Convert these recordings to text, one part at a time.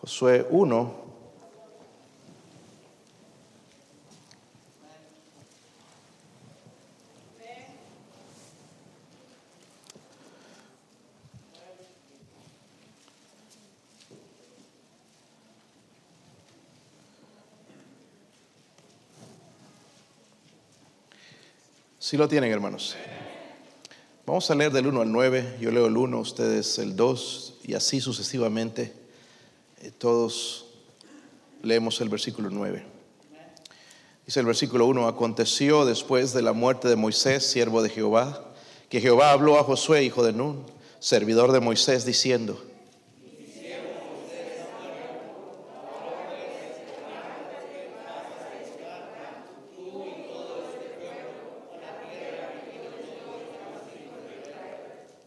Josué 1. Si lo tienen, hermanos. Vamos a leer del 1 al 9. Yo leo el 1, ustedes el 2 y así sucesivamente. Eh, todos leemos el versículo 9. Dice el versículo 1, aconteció después de la muerte de Moisés, siervo de Jehová, que Jehová habló a Josué, hijo de Nun, servidor de Moisés, diciendo,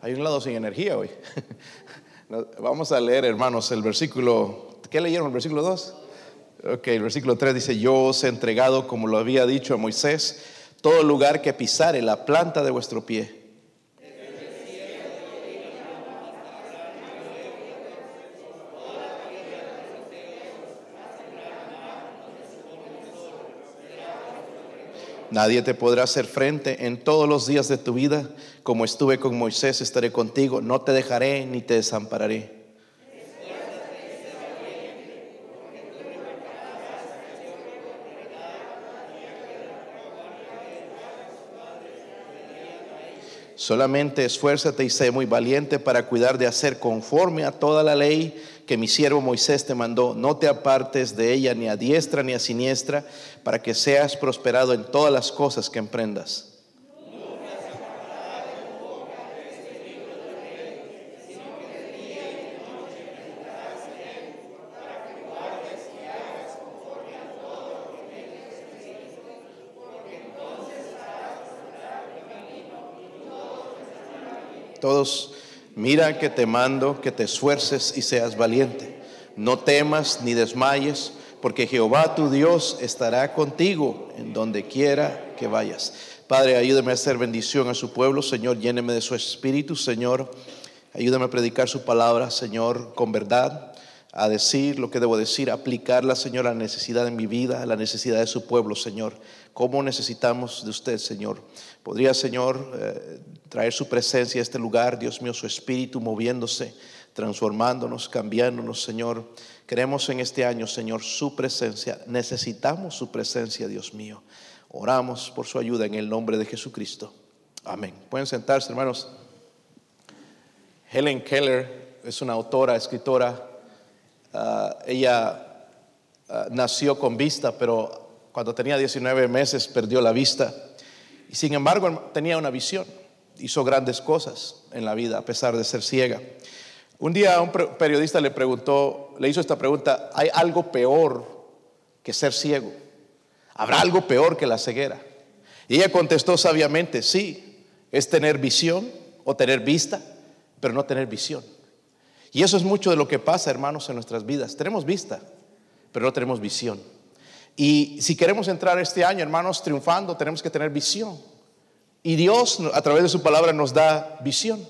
Hay un lado sin energía hoy. Vamos a leer, hermanos, el versículo. ¿Qué leyeron? ¿El versículo 2? Ok, el versículo 3 dice: Yo os he entregado, como lo había dicho a Moisés, todo lugar que pisare la planta de vuestro pie Nadie te podrá hacer frente en todos los días de tu vida. Como estuve con Moisés, estaré contigo. No te dejaré ni te desampararé. Solamente esfuérzate y sé muy valiente para cuidar de hacer conforme a toda la ley que mi siervo Moisés te mandó. No te apartes de ella ni a diestra ni a siniestra, para que seas prosperado en todas las cosas que emprendas. Todos, mira que te mando que te esfuerces y seas valiente. No temas ni desmayes, porque Jehová tu Dios estará contigo en donde quiera que vayas. Padre, ayúdame a hacer bendición a su pueblo, Señor, lléneme de su espíritu, Señor. Ayúdame a predicar su palabra, Señor, con verdad, a decir lo que debo decir, aplicarla, Señor, a la necesidad de mi vida, a la necesidad de su pueblo, Señor. ¿Cómo necesitamos de usted, Señor? ¿Podría, Señor, eh, traer su presencia a este lugar, Dios mío, su espíritu moviéndose, transformándonos, cambiándonos, Señor. Queremos en este año, Señor, su presencia. Necesitamos su presencia, Dios mío. Oramos por su ayuda en el nombre de Jesucristo. Amén. Pueden sentarse, hermanos. Helen Keller es una autora, escritora. Ah, ella ah, nació con vista, pero cuando tenía 19 meses perdió la vista. Y sin embargo tenía una visión hizo grandes cosas en la vida a pesar de ser ciega. Un día un periodista le preguntó, le hizo esta pregunta, ¿hay algo peor que ser ciego? ¿Habrá algo peor que la ceguera? Y ella contestó sabiamente, sí, es tener visión o tener vista, pero no tener visión. Y eso es mucho de lo que pasa, hermanos, en nuestras vidas. Tenemos vista, pero no tenemos visión. Y si queremos entrar este año, hermanos, triunfando, tenemos que tener visión. Y Dios a través de su palabra nos da visión.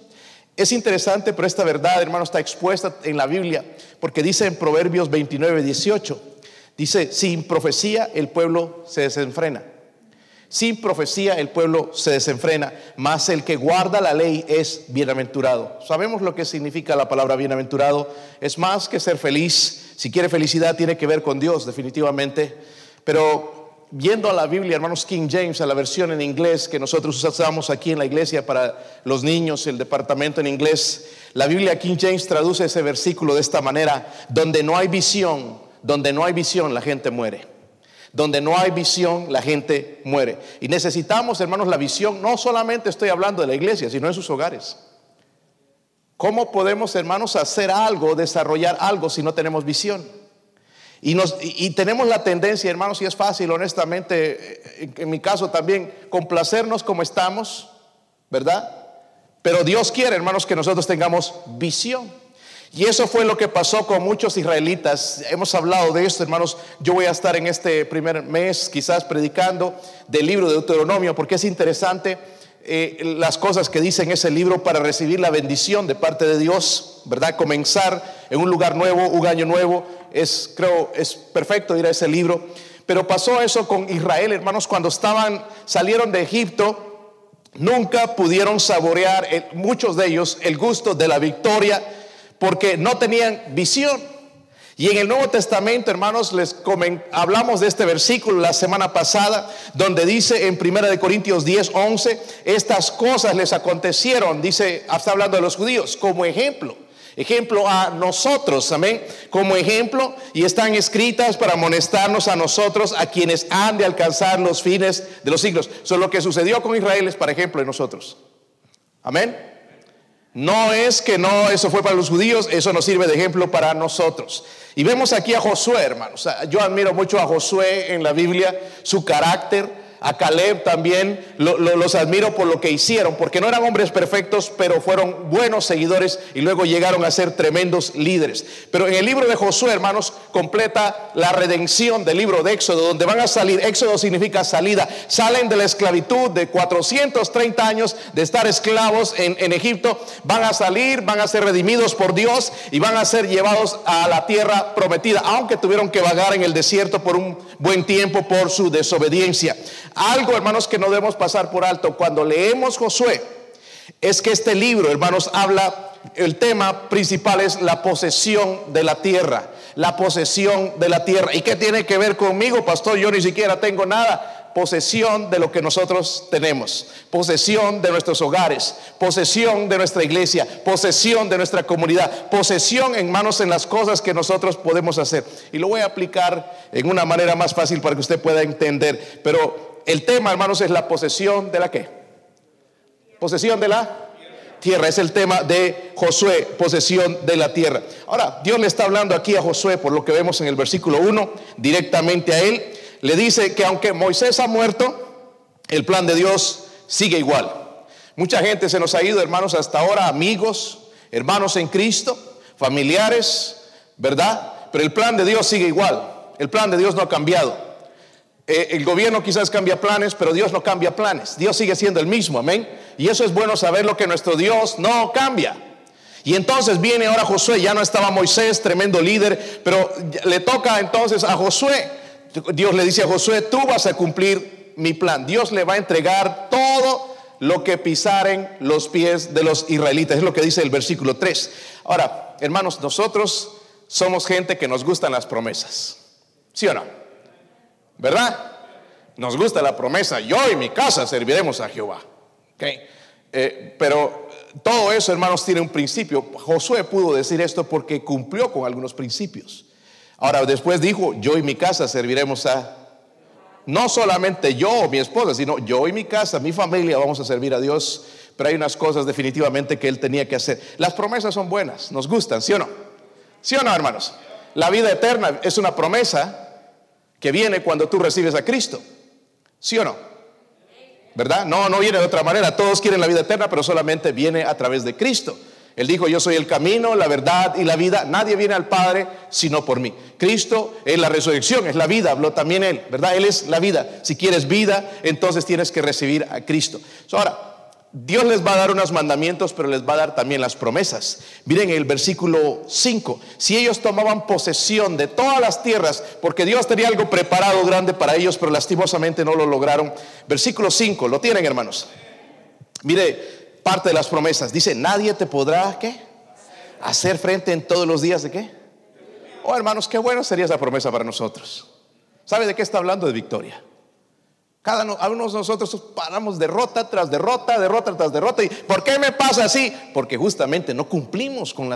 Es interesante, pero esta verdad, hermano, está expuesta en la Biblia, porque dice en Proverbios 29, 18, dice, sin profecía el pueblo se desenfrena. Sin profecía el pueblo se desenfrena, mas el que guarda la ley es bienaventurado. Sabemos lo que significa la palabra bienaventurado. Es más que ser feliz. Si quiere felicidad tiene que ver con Dios, definitivamente. Pero viendo a la Biblia, hermanos King James, a la versión en inglés que nosotros usamos aquí en la iglesia para los niños, el departamento en inglés, la Biblia King James traduce ese versículo de esta manera, donde no hay visión, donde no hay visión, la gente muere. Donde no hay visión, la gente muere. Y necesitamos, hermanos, la visión. No solamente estoy hablando de la iglesia, sino en sus hogares. ¿Cómo podemos, hermanos, hacer algo, desarrollar algo si no tenemos visión? Y, tenemos la tendencia, hermanos, y es fácil, honestamente, en, mi caso también, complacernos como estamos, ¿verdad? Pero Dios quiere, hermanos, que nosotros tengamos visión. Y eso fue lo que pasó con muchos israelitas. Hemos hablado de esto, hermanos. Yo voy a estar en este primer mes quizás predicando del libro de Deuteronomio porque es interesante eh, las cosas que dice en ese libro para recibir la bendición de parte de Dios, ¿verdad? Comenzar en un lugar nuevo, un año nuevo, es, creo, es perfecto ir a ese libro. Pero pasó eso con Israel, hermanos, cuando estaban, salieron de Egipto, nunca pudieron saborear, muchos de ellos, el gusto de la victoria, porque no tenían visión. Y en el Nuevo Testamento, hermanos, les hablamos de este versículo la semana pasada, donde dice en 1 Corintios 10, 11, estas cosas les acontecieron, dice, está hablando de los judíos, como ejemplo. Ejemplo a nosotros, amén. Como ejemplo, y están escritas para amonestarnos a nosotros, a quienes han de alcanzar los fines de los siglos. So, lo que sucedió con Israel es para ejemplo de nosotros. Amén. No es que no, eso fue para los judíos, eso nos sirve de ejemplo para nosotros. Y vemos aquí a Josué, hermanos. Yo admiro mucho a Josué en la Biblia, su carácter a Caleb también los admiro por lo que hicieron, porque no eran hombres perfectos, pero fueron buenos seguidores y luego llegaron a ser tremendos líderes. Pero en el libro de Josué, hermanos, completa la redención del libro de Éxodo, donde van a salir, Éxodo significa salida, salen de la esclavitud de 430 años de estar esclavos en, en Egipto, van a salir, van a ser redimidos por Dios y van a ser llevados a la tierra prometida, aunque tuvieron que vagar en el desierto por un buen tiempo por su desobediencia. Algo, hermanos, que no debemos pasar por alto cuando leemos Josué es que este libro, hermanos, habla, el tema principal es la posesión de la tierra, la posesión de la tierra. ¿Y qué tiene que ver conmigo, pastor? Yo ni siquiera tengo nada posesión de lo que nosotros tenemos, posesión de nuestros hogares, posesión de nuestra iglesia, posesión de nuestra comunidad, posesión en manos en las cosas que nosotros podemos hacer. Y lo voy a aplicar en una manera más fácil para que usted pueda entender. Pero el tema, hermanos, es la posesión de la qué? Posesión de la tierra. Es el tema de Josué, posesión de la tierra. Ahora, Dios le está hablando aquí a Josué, por lo que vemos en el versículo 1, directamente a él le dice que aunque Moisés ha muerto, el plan de Dios sigue igual. Mucha gente se nos ha ido, hermanos, hasta ahora, amigos, hermanos en Cristo, familiares, ¿verdad? Pero el plan de Dios sigue igual. El plan de Dios no ha cambiado. Eh, el gobierno quizás cambia planes, pero Dios no cambia planes. Dios sigue siendo el mismo, amén. Y eso es bueno saber lo que nuestro Dios no cambia. Y entonces viene ahora Josué, ya no estaba Moisés, tremendo líder, pero le toca entonces a Josué Dios le dice a Josué, tú vas a cumplir mi plan. Dios le va a entregar todo lo que pisaren los pies de los israelitas. Es lo que dice el versículo 3. Ahora, hermanos, nosotros somos gente que nos gustan las promesas. ¿Sí o no? ¿Verdad? Nos gusta la promesa. Yo y mi casa serviremos a Jehová. Eh, pero todo eso, hermanos, tiene un principio. Josué pudo decir esto porque cumplió con algunos principios. Ahora, después dijo, yo y mi casa serviremos a... No solamente yo o mi esposa, sino yo y mi casa, mi familia vamos a servir a Dios. Pero hay unas cosas definitivamente que él tenía que hacer. Las promesas son buenas, nos gustan, ¿sí o no? ¿Sí o no, hermanos? La vida eterna es una promesa que viene cuando tú recibes a Cristo. ¿Sí o no? ¿Verdad? No, no viene de otra manera. Todos quieren la vida eterna, pero solamente viene a través de Cristo. Él dijo, yo soy el camino, la verdad y la vida. Nadie viene al Padre sino por mí. Cristo es la resurrección, es la vida, habló también Él, ¿verdad? Él es la vida. Si quieres vida, entonces tienes que recibir a Cristo. ahora, Dios les va a dar unos mandamientos, pero les va a dar también las promesas. Miren el versículo 5. Si ellos tomaban posesión de todas las tierras, porque Dios tenía algo preparado grande para ellos, pero lastimosamente no lo lograron. Versículo 5, ¿lo tienen hermanos? Mire, parte de las promesas. Dice, nadie te podrá, ¿qué? Hacer frente en todos los días de qué? Oh, hermanos, qué bueno sería esa promesa para nosotros. ¿Sabe de qué está hablando? De victoria. Cada uno de nosotros paramos derrota tras derrota, derrota tras derrota. ¿Y por qué me pasa así? Porque justamente no cumplimos con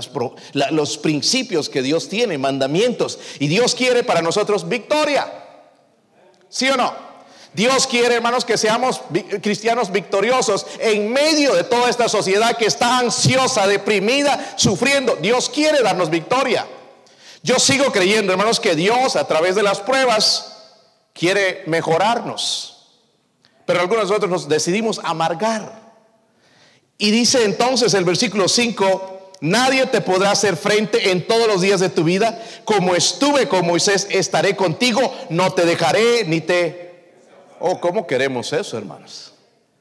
los principios que Dios tiene, mandamientos. Y Dios quiere para nosotros victoria. ¿Sí o no? Dios quiere, hermanos, que seamos cristianos victoriosos en medio de toda esta sociedad que está ansiosa, deprimida, sufriendo. Dios quiere darnos victoria. Yo sigo creyendo, hermanos, que Dios a través de las pruebas quiere mejorarnos. Pero algunos de nosotros nos decidimos amargar. Y dice entonces el versículo 5, nadie te podrá hacer frente en todos los días de tu vida. Como estuve con Moisés, estaré contigo, no te dejaré ni te Oh, ¿cómo queremos eso, hermanos?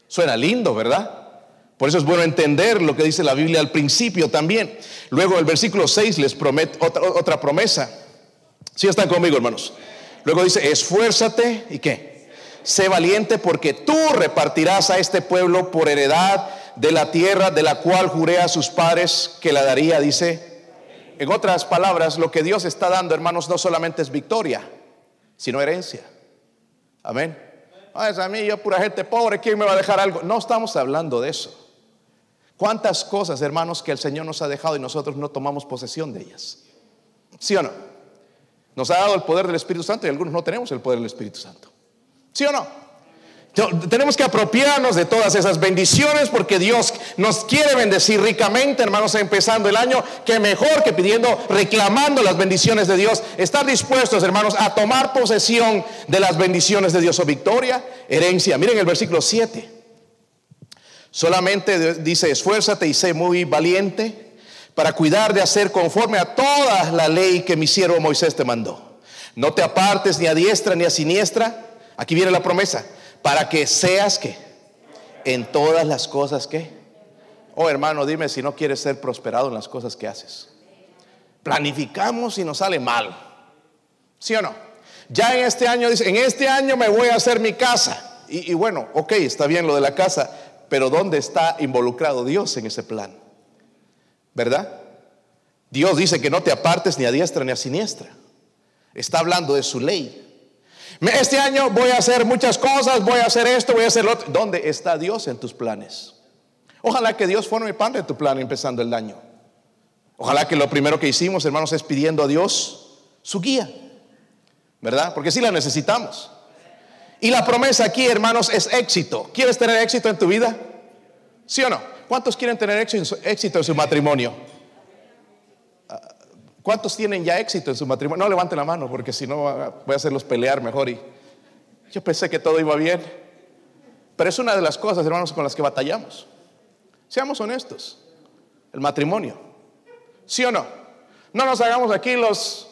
Suena lindo, ¿verdad? Por eso es bueno entender lo que dice la Biblia al principio también. Luego el versículo 6 les promete otra, otra promesa. Si están conmigo, hermanos. Luego dice, esfuérzate y qué? Sé valiente porque tú repartirás a este pueblo por heredad de la tierra de la cual juré a sus padres que la daría, dice. En otras palabras, lo que Dios está dando, hermanos, no solamente es victoria, sino herencia. Amén. Ah, es a mí, yo pura gente pobre, ¿quién me va a dejar algo? No estamos hablando de eso. ¿Cuántas cosas, hermanos, que el Señor nos ha dejado y nosotros no tomamos posesión de ellas? ¿Sí o no? Nos ha dado el poder del Espíritu Santo y algunos no tenemos el poder del Espíritu Santo. ¿Sí o no? Tenemos que apropiarnos de todas esas bendiciones porque Dios nos quiere bendecir ricamente, hermanos, empezando el año, que mejor que pidiendo, reclamando las bendiciones de Dios, estar dispuestos, hermanos, a tomar posesión de las bendiciones de Dios o victoria, herencia. Miren el versículo 7. Solamente dice, esfuérzate y sé muy valiente para cuidar de hacer conforme a toda la ley que mi siervo Moisés te mandó. No te apartes ni a diestra ni a siniestra. Aquí viene la promesa para que seas que en todas las cosas que. Oh hermano, dime si no quieres ser prosperado en las cosas que haces. Planificamos y nos sale mal. ¿Sí o no? Ya en este año dice, en este año me voy a hacer mi casa. Y, y bueno, ok, está bien lo de la casa, pero ¿dónde está involucrado Dios en ese plan? ¿Verdad? Dios dice que no te apartes ni a diestra ni a siniestra. Está hablando de su ley. Este año voy a hacer muchas cosas, voy a hacer esto, voy a hacer lo otro. ¿Dónde está Dios en tus planes? Ojalá que Dios forme parte de tu plan empezando el año. Ojalá que lo primero que hicimos, hermanos, es pidiendo a Dios su guía. ¿Verdad? Porque sí la necesitamos. Y la promesa aquí, hermanos, es éxito. ¿Quieres tener éxito en tu vida? ¿Sí o no? ¿Cuántos quieren tener éxito en su matrimonio? ¿Cuántos tienen ya éxito en su matrimonio? No levanten la mano porque si no voy a hacerlos pelear mejor. Y yo pensé que todo iba bien. Pero es una de las cosas, hermanos, con las que batallamos. Seamos honestos. El matrimonio. ¿Sí o no? No nos hagamos aquí los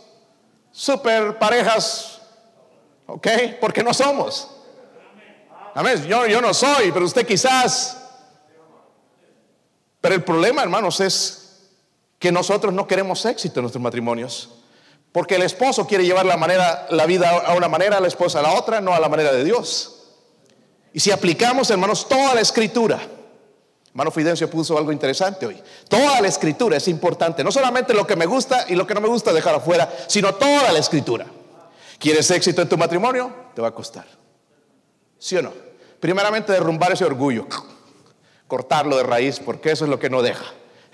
super parejas, ¿ok? Porque no somos. Amén. Yo, yo no soy, pero usted quizás. Pero el problema, hermanos, es que nosotros no queremos éxito en nuestros matrimonios. Porque el esposo quiere llevar la, manera, la vida a una manera, la esposa a la otra, no a la manera de Dios. Y si aplicamos, hermanos, toda la escritura, hermano Fidencio puso algo interesante hoy, toda la escritura es importante, no solamente lo que me gusta y lo que no me gusta dejar afuera, sino toda la escritura. ¿Quieres éxito en tu matrimonio? Te va a costar. ¿Sí o no? Primeramente derrumbar ese orgullo, cortarlo de raíz, porque eso es lo que no deja.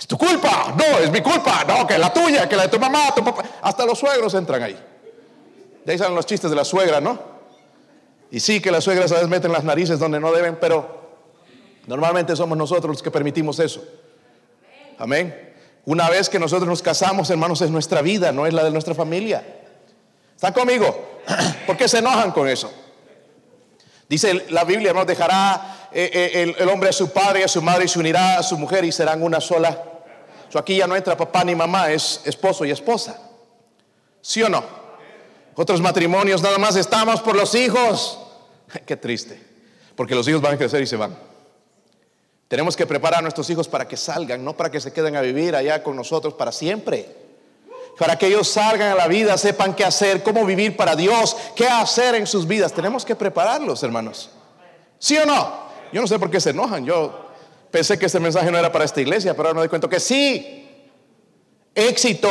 Es tu culpa, no, es mi culpa, no, que la tuya, que la de tu mamá, tu papá. Hasta los suegros entran ahí. De ahí salen los chistes de la suegra, ¿no? Y sí que las suegras a veces meten las narices donde no deben, pero normalmente somos nosotros los que permitimos eso. Amén. Una vez que nosotros nos casamos, hermanos, es nuestra vida, no es la de nuestra familia. ¿Están conmigo? ¿Por qué se enojan con eso? Dice la Biblia, ¿no? Dejará eh, eh, el, hombre a su padre y a su madre y se unirá a su mujer y serán una sola. Aquí ya no entra papá ni mamá, es esposo y esposa. ¿Sí o no? Otros matrimonios nada más estamos por los hijos. Qué triste, porque los hijos van a crecer y se van. Tenemos que preparar a nuestros hijos para que salgan, no para que se queden a vivir allá con nosotros para siempre para que ellos salgan a la vida, sepan qué hacer, cómo vivir para Dios, qué hacer en sus vidas. Tenemos que prepararlos, hermanos. ¿Sí o no? Yo no sé por qué se enojan. Yo pensé que este mensaje no era para esta iglesia, pero ahora me doy cuenta que sí. Éxito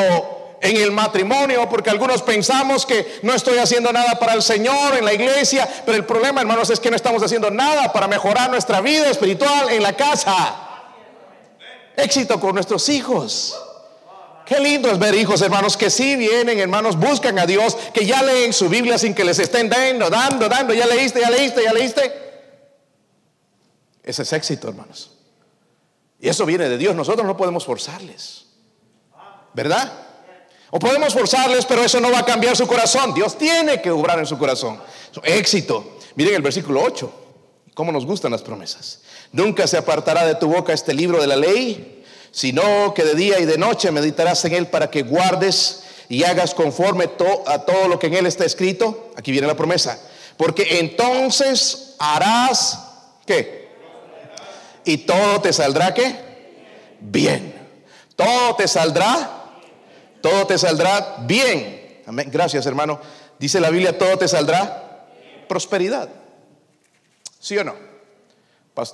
en el matrimonio, porque algunos pensamos que no estoy haciendo nada para el Señor en la iglesia, pero el problema, hermanos, es que no estamos haciendo nada para mejorar nuestra vida espiritual en la casa. Éxito con nuestros hijos. Qué lindo es ver hijos, hermanos, que sí vienen, hermanos, buscan a Dios, que ya leen su Biblia sin que les estén dando, dando, dando, ya leíste, ya leíste, ya leíste. Ese es éxito, hermanos. Y eso viene de Dios, nosotros no podemos forzarles. ¿Verdad? O podemos forzarles, pero eso no va a cambiar su corazón. Dios tiene que obrar en su corazón. éxito. Miren el versículo 8. Cómo nos gustan las promesas. Nunca se apartará de tu boca este libro de la ley sino que de día y de noche meditarás en él para que guardes y hagas conforme a todo lo que en él está escrito. Aquí viene la promesa. Porque entonces harás, ¿qué? Y todo te saldrá qué? Bien. Todo te saldrá, todo te saldrá bien. Amén. Gracias, hermano. Dice la Biblia, todo te saldrá prosperidad. ¿Sí o no?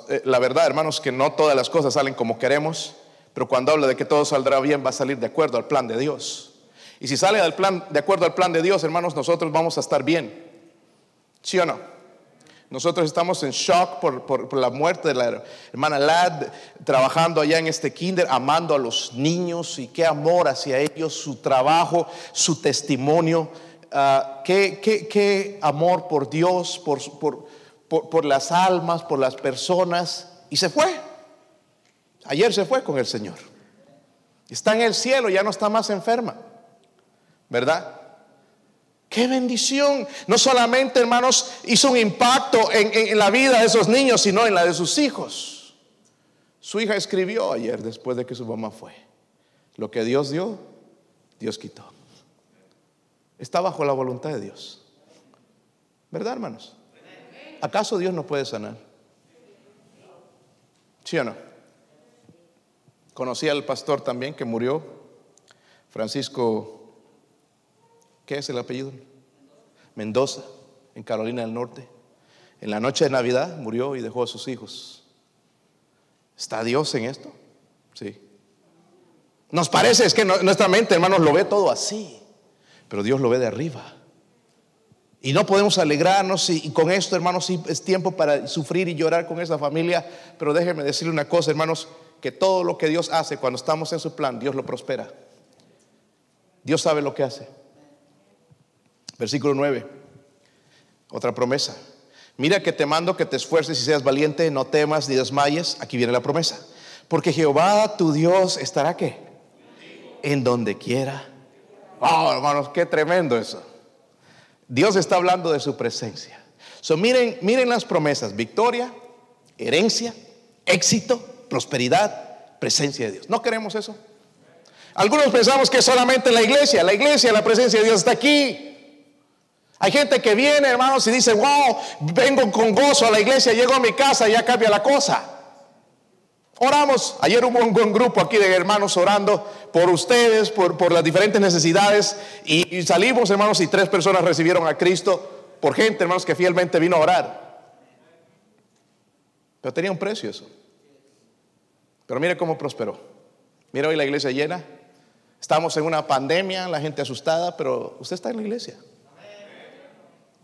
Eh, la verdad, hermanos, que no todas las cosas salen como queremos, pero cuando habla de que todo saldrá bien, va a salir de acuerdo al plan de Dios. Y si sale del plan, de acuerdo al plan de Dios, hermanos, nosotros vamos a estar bien. ¿Sí o no? Nosotros estamos en shock por, la muerte de la hermana Lad, trabajando allá en este kinder, amando a los niños y qué amor hacia ellos, su trabajo, su testimonio, ah, qué, amor por Dios, por, por las almas, por las personas. Y se fue. Ayer se fue con el Señor. Está en el cielo, ya no está más enferma. ¿verdad? Qué bendición. No solamente, hermanos, hizo un impacto en, la vida de esos niños, sino en la de sus hijos. Su hija escribió ayer, después de que su mamá fue, lo que Dios dio, Dios quitó. Está bajo la voluntad de Dios. ¿Verdad, hermanos? ¿Acaso Dios no puede sanar? ¿Sí o no? Conocí al pastor también que murió, Francisco ¿Qué es el apellido? Mendoza, en Carolina del Norte. En la noche de Navidad murió y dejó a sus hijos. ¿Está Dios en esto? Sí. Nos parece, es que nuestra mente, hermanos, lo ve todo así, pero Dios lo ve de arriba. Y no podemos alegrarnos y, con esto, hermanos, sí es tiempo para sufrir y llorar con esa familia, pero déjenme decirle una cosa, hermanos, que todo lo que Dios hace cuando estamos en su plan, Dios lo prospera. Dios sabe lo que hace. Versículo 9. Otra promesa. Mira que te mando que te esfuerces y seas valiente, no temas ni desmayes. Aquí viene la promesa. Porque Jehová tu Dios estará que en donde quiera. Oh, hermanos, qué tremendo eso. Dios está hablando de su presencia. So, miren, miren las promesas: victoria, herencia, éxito, prosperidad, presencia de Dios. ¿No queremos eso? Algunos pensamos que solamente en la iglesia, la iglesia, la presencia de Dios está aquí. Hay gente que viene, hermanos, y dice, wow, vengo con gozo a la iglesia, llego a mi casa y ya cambia la cosa. Oramos, ayer hubo un buen grupo aquí de hermanos orando por ustedes, por, las diferentes necesidades, y, salimos, hermanos, y tres personas recibieron a Cristo por gente, hermanos, que fielmente vino a orar. Pero tenía un precio eso. Pero mire cómo prosperó. Mira hoy la iglesia llena. Estamos en una pandemia, la gente asustada, pero usted está en la iglesia.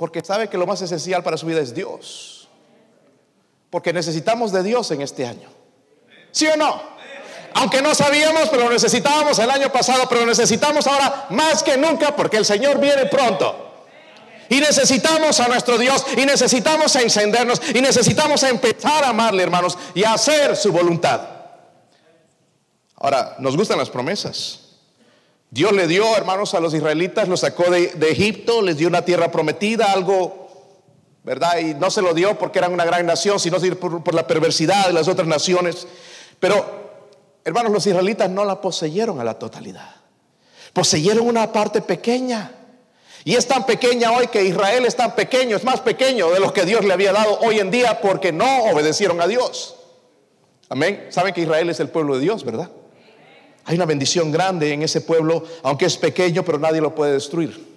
Porque sabe que lo más esencial para su vida es Dios. Porque necesitamos de Dios en este año. ¿Sí o no? Aunque no sabíamos, pero lo necesitábamos el año pasado, pero lo necesitamos ahora más que nunca porque el Señor viene pronto. Y necesitamos a nuestro Dios y necesitamos a encendernos y necesitamos empezar a amarle, hermanos, y a hacer su voluntad. Ahora, nos gustan las promesas. Dios le dio, hermanos, a los israelitas, los sacó de, Egipto, les dio una tierra prometida, algo, ¿verdad? Y no se lo dio porque eran una gran nación, sino por, por la perversidad de las otras naciones. Pero, hermanos, los israelitas no la poseyeron a la totalidad. Poseyeron una parte pequeña. Y es tan pequeña hoy que Israel es tan pequeño, es más pequeño de lo que Dios le había dado hoy en día porque no obedecieron a Dios. Amén. Saben que Israel es el pueblo de Dios, ¿verdad? Hay una bendición grande en ese pueblo, aunque es pequeño, pero nadie lo puede destruir.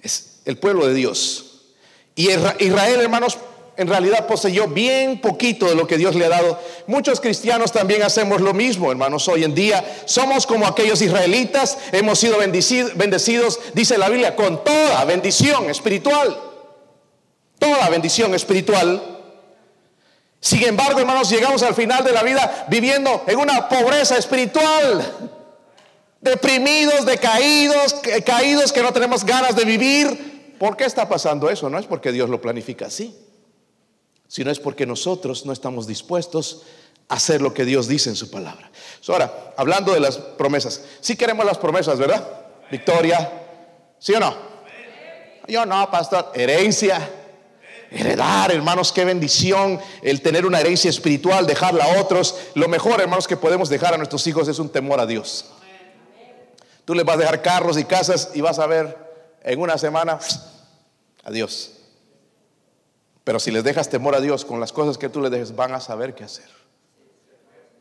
Es el pueblo de Dios. Y Israel, hermanos, en realidad poseyó bien poquito de lo que Dios le ha dado. Muchos cristianos también hacemos lo mismo, hermanos. Hoy en día somos como aquellos israelitas, hemos sido bendecidos, dice la Biblia, con toda bendición espiritual. Toda bendición espiritual sin embargo, hermanos, llegamos al final de la vida viviendo en una pobreza espiritual. Deprimidos, decaídos, caídos que no tenemos ganas de vivir. ¿Por qué está pasando eso? No es porque Dios lo planifica así, sino es porque nosotros no estamos dispuestos a hacer lo que Dios dice en su palabra. Ahora, hablando de las promesas, si queremos las promesas, ¿verdad? Victoria, ¿sí o no? Yo no, pastor, herencia, Heredar, hermanos, qué bendición el tener una herencia espiritual, dejarla a otros. Lo mejor, hermanos, que podemos dejar a nuestros hijos es un temor a Dios. Tú les vas a dejar carros y casas y vas a ver en una semana, adiós. Pero si les dejas temor a Dios con las cosas que tú les dejes, van a saber qué hacer.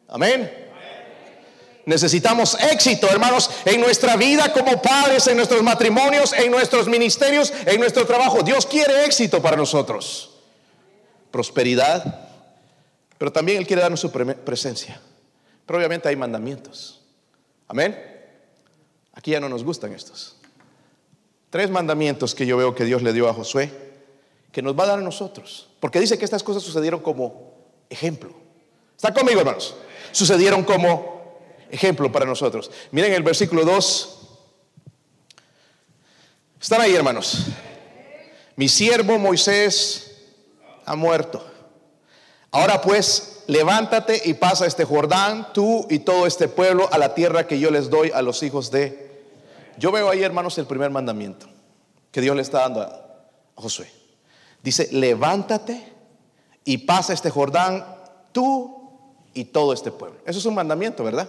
Amén. Necesitamos éxito, hermanos, en nuestra vida como padres, en nuestros matrimonios, en nuestros ministerios, en nuestro trabajo. Dios quiere éxito para nosotros. Prosperidad, pero también Él quiere darnos su presencia. Pero obviamente hay mandamientos. Amén. Aquí ya no nos gustan estos. Tres mandamientos que yo veo que Dios le dio a Josué, que nos va a dar a nosotros. Porque dice que estas cosas sucedieron como ejemplo. ¿Está conmigo, hermanos? Sucedieron como ejemplo para nosotros. Miren el versículo 2. Están ahí, hermanos. Mi siervo Moisés ha muerto. Ahora pues, levántate y pasa este Jordán, tú y todo este pueblo, a la tierra que yo les doy a los hijos de... Yo veo ahí, hermanos, el primer mandamiento que Dios le está dando a Josué. Dice, levántate y pasa este Jordán, tú y todo este pueblo. Eso es un mandamiento, ¿verdad?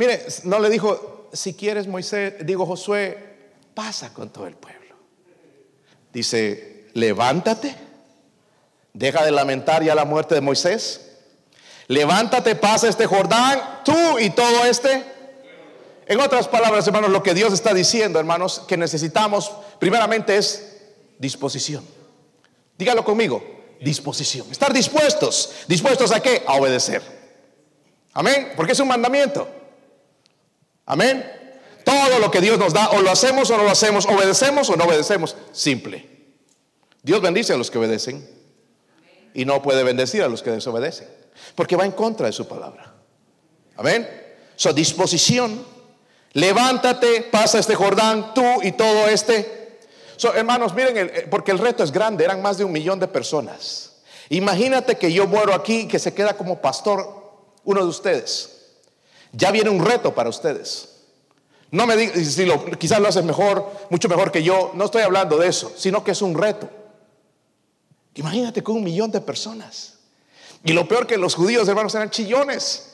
Mire, no le dijo, si quieres Moisés, digo Josué, pasa con todo el pueblo. Dice, levántate, deja de lamentar ya la muerte de Moisés. Levántate, pasa este Jordán, tú y todo este. En otras palabras, hermanos, lo que Dios está diciendo, hermanos, que necesitamos primeramente es disposición. Dígalo conmigo, disposición. Estar dispuestos. ¿Dispuestos a qué? A obedecer. Amén. Porque es un mandamiento. Amén. Todo lo que Dios nos da, o lo hacemos o no lo hacemos, obedecemos o no obedecemos. Simple. Dios bendice a los que obedecen y no puede bendecir a los que desobedecen, porque va en contra de su palabra. Amén. Su disposición. Levántate, pasa este Jordán, tú y todo este. hermanos, miren, eh, porque el reto es grande, eran más de un millón de personas. Imagínate que yo muero aquí y que se queda como pastor uno de ustedes. Ya viene un reto para ustedes. No me digan, si lo, quizás lo haces mejor, mucho mejor que yo. No estoy hablando de eso, sino que es un reto. Imagínate con un millón de personas. Y lo peor que los judíos, hermanos, eran chillones.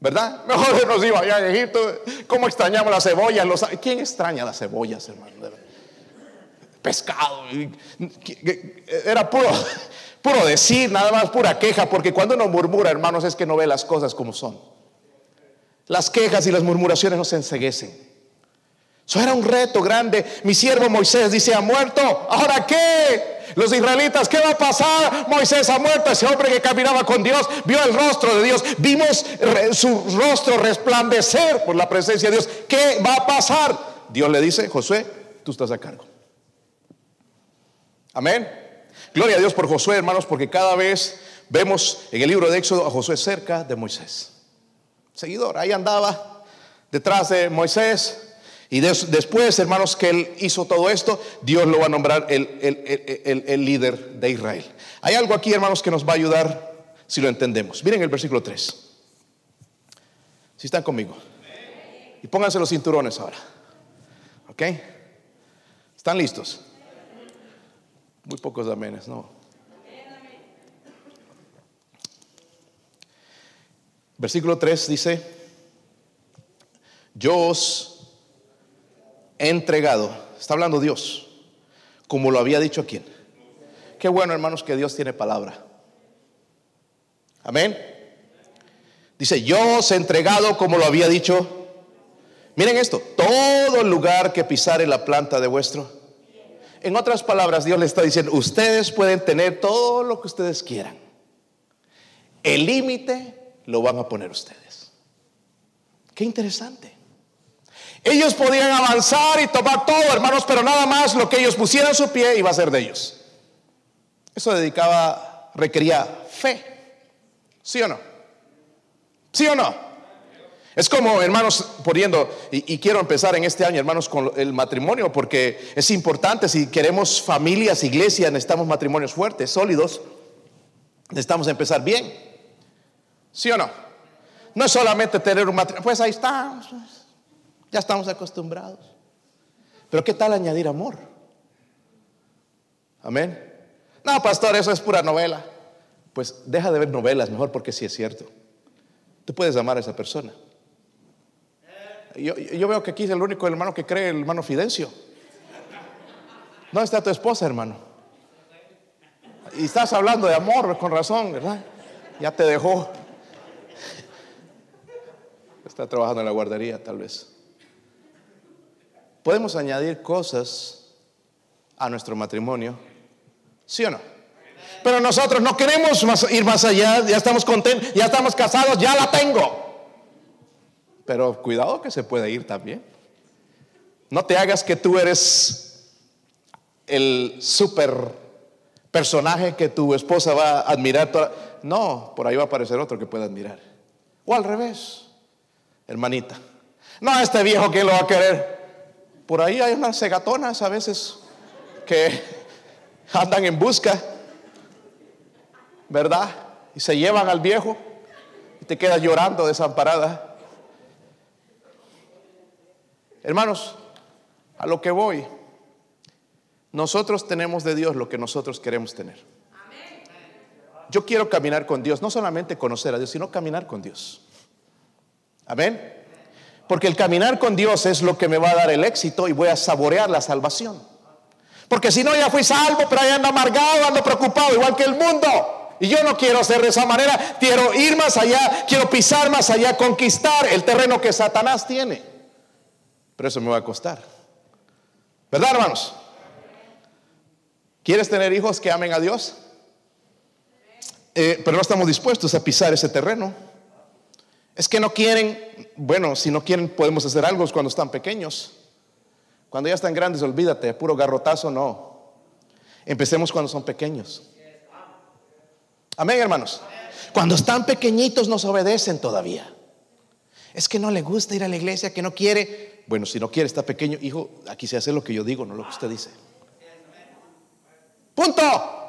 ¿Verdad? Mejor nos iba allá a Egipto. ¿Cómo extrañamos las cebollas? ¿Quién extraña las cebollas, hermano? Pescado. Era puro, puro decir, nada más pura queja. Porque cuando uno murmura, hermanos, es que no ve las cosas como son. Las quejas y las murmuraciones no se enseguecen. Eso era un reto grande. Mi siervo Moisés dice, ha muerto. ¿Ahora qué? Los israelitas, ¿qué va a pasar? Moisés ha muerto. Ese hombre que caminaba con Dios vio el rostro de Dios. Vimos su rostro resplandecer por la presencia de Dios. ¿Qué va a pasar? Dios le dice, Josué, tú estás a cargo. Amén. Gloria a Dios por Josué, hermanos, porque cada vez vemos en el libro de Éxodo a Josué cerca de Moisés seguidor. Ahí andaba detrás de Moisés. Y después, hermanos, que él hizo todo esto, Dios lo va a nombrar el, líder de Israel. Hay algo aquí, hermanos, que nos va a ayudar si lo entendemos. Miren el versículo 3. Si están conmigo. Y pónganse los cinturones ahora. ¿Ok? ¿Están listos? Muy pocos amenes, ¿no? Versículo 3 dice, yo os he entregado, está hablando Dios, como lo había dicho a quién. Qué bueno, hermanos, que Dios tiene palabra. Amén. Dice, yo os he entregado como lo había dicho. Miren esto, todo lugar que pisare la planta de vuestro. En otras palabras, Dios le está diciendo, ustedes pueden tener todo lo que ustedes quieran. El límite lo van a poner ustedes. Qué interesante. Ellos podían avanzar y tomar todo, hermanos, pero nada más lo que ellos pusieran su pie iba a ser de ellos. Eso dedicaba, requería fe. ¿Sí o no? ¿Sí o no? Es como, hermanos, poniendo, y, y, quiero empezar en este año, hermanos, con el matrimonio, porque es importante, si queremos familias, iglesias, necesitamos matrimonios fuertes, sólidos, necesitamos empezar bien. ¿Sí o no? No es solamente tener un matrimonio, pues ahí está, ya estamos acostumbrados. Pero ¿qué tal añadir amor? Amén. No, pastor, eso es pura novela. Pues deja de ver novelas mejor porque sí es cierto. Tú puedes amar a esa persona. Yo, yo veo que aquí es el único hermano que cree, el hermano Fidencio. ¿Dónde está tu esposa, hermano? Y estás hablando de amor, con razón, ¿verdad? Ya te dejó. Está trabajando en la guardería, tal vez. Podemos añadir cosas a nuestro matrimonio, ¿sí o no? Pero nosotros no queremos ir más allá, ya estamos contentos, ya estamos casados, ya la tengo. Pero cuidado que se puede ir también. No te hagas que tú eres el super personaje que tu esposa va a admirar. No, por ahí va a aparecer otro que pueda admirar. O al revés, hermanita. No, este viejo que lo va a querer. Por ahí hay unas cegatonas a veces que andan en busca, ¿verdad? Y se llevan al viejo y te quedas llorando desamparada. Hermanos, a lo que voy, nosotros tenemos de Dios lo que nosotros queremos tener. Yo quiero caminar con Dios, no solamente conocer a Dios, sino caminar con Dios. Amén. Porque el caminar con Dios es lo que me va a dar el éxito y voy a saborear la salvación. Porque si no, ya fui salvo, pero ahí ando amargado, ando preocupado, igual que el mundo. Y yo no quiero ser de esa manera. Quiero ir más allá, quiero pisar más allá, conquistar el terreno que Satanás tiene. Pero eso me va a costar. ¿Verdad, hermanos? ¿Quieres tener hijos que amen a Dios? Eh, pero no estamos dispuestos a pisar ese terreno. Es que no quieren, bueno, si no quieren podemos hacer algo cuando están pequeños. Cuando ya están grandes, olvídate, puro garrotazo no. Empecemos cuando son pequeños. Amén, hermanos. Cuando están pequeñitos nos obedecen todavía. Es que no le gusta ir a la iglesia, que no quiere. Bueno, si no quiere, está pequeño, hijo, aquí se hace lo que yo digo, no lo que usted dice. Punto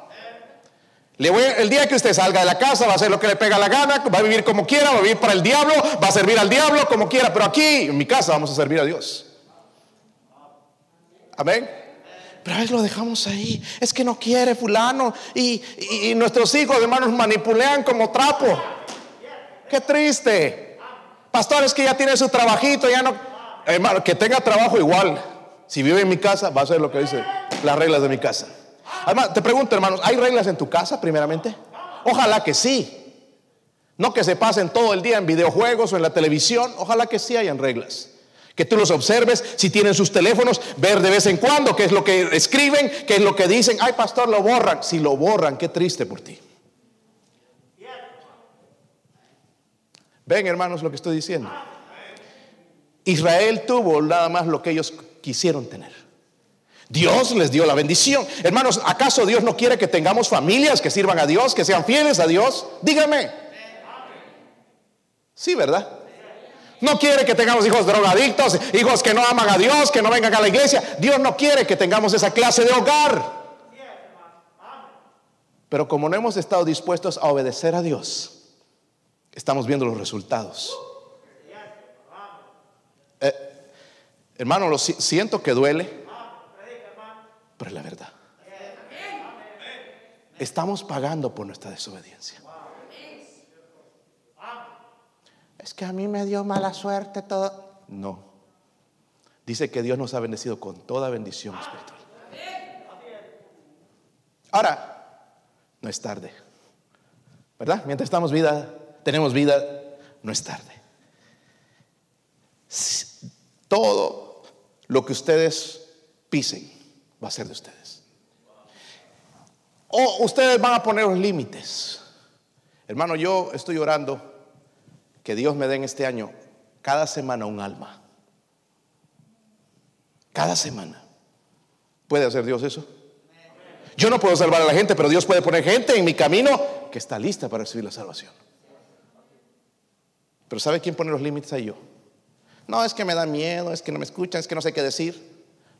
el día que usted salga de la casa va a hacer lo que le pega la gana, va a vivir como quiera, va a vivir para el diablo, va a servir al diablo como quiera, pero aquí en mi casa vamos a servir a Dios. Amén. Pero a veces lo dejamos ahí. Es que no quiere fulano y, nuestros hijos hermanos manipulean como trapo. Qué triste. Pastores que ya tiene su trabajito, ya no... Hermano, que tenga trabajo igual. Si vive en mi casa, va a hacer lo que dice las reglas de mi casa. Además, te pregunto, hermanos, ¿hay reglas en tu casa primeramente? Ojalá que sí. No que se pasen todo el día en videojuegos o en la televisión. Ojalá que sí hayan reglas. Que tú los observes, si tienen sus teléfonos, ver de vez en cuando qué es lo que escriben, qué es lo que dicen. Ay, pastor, lo borran. Si lo borran, qué triste por ti. Ven, hermanos, lo que estoy diciendo. Israel tuvo nada más lo que ellos quisieron tener. Dios les dio la bendición. Hermanos, ¿acaso Dios no quiere que tengamos familias que sirvan a Dios, que sean fieles a Dios? Dígame. Sí, ¿verdad? No quiere que tengamos hijos drogadictos, hijos que no aman a Dios, que no vengan a la iglesia. Dios no quiere que tengamos esa clase de hogar. Pero como no hemos estado dispuestos a obedecer a Dios, estamos viendo los resultados. Eh, hermano, lo siento que duele pero es la verdad. Estamos pagando por nuestra desobediencia. Es que a mí me dio mala suerte todo. No. Dice que Dios nos ha bendecido con toda bendición. Ahora, no es tarde. ¿Verdad? Mientras estamos vida, tenemos vida, no es tarde. Todo lo que ustedes pisen va a ser de ustedes. O ustedes van a poner los límites. Hermano, yo estoy orando que Dios me dé en este año cada semana un alma. Cada semana. ¿Puede hacer Dios eso? Yo no puedo salvar a la gente, pero Dios puede poner gente en mi camino que está lista para recibir la salvación. Pero ¿sabe quién pone los límites ahí yo? No, es que me da miedo, es que no me escuchan, es que no sé qué decir.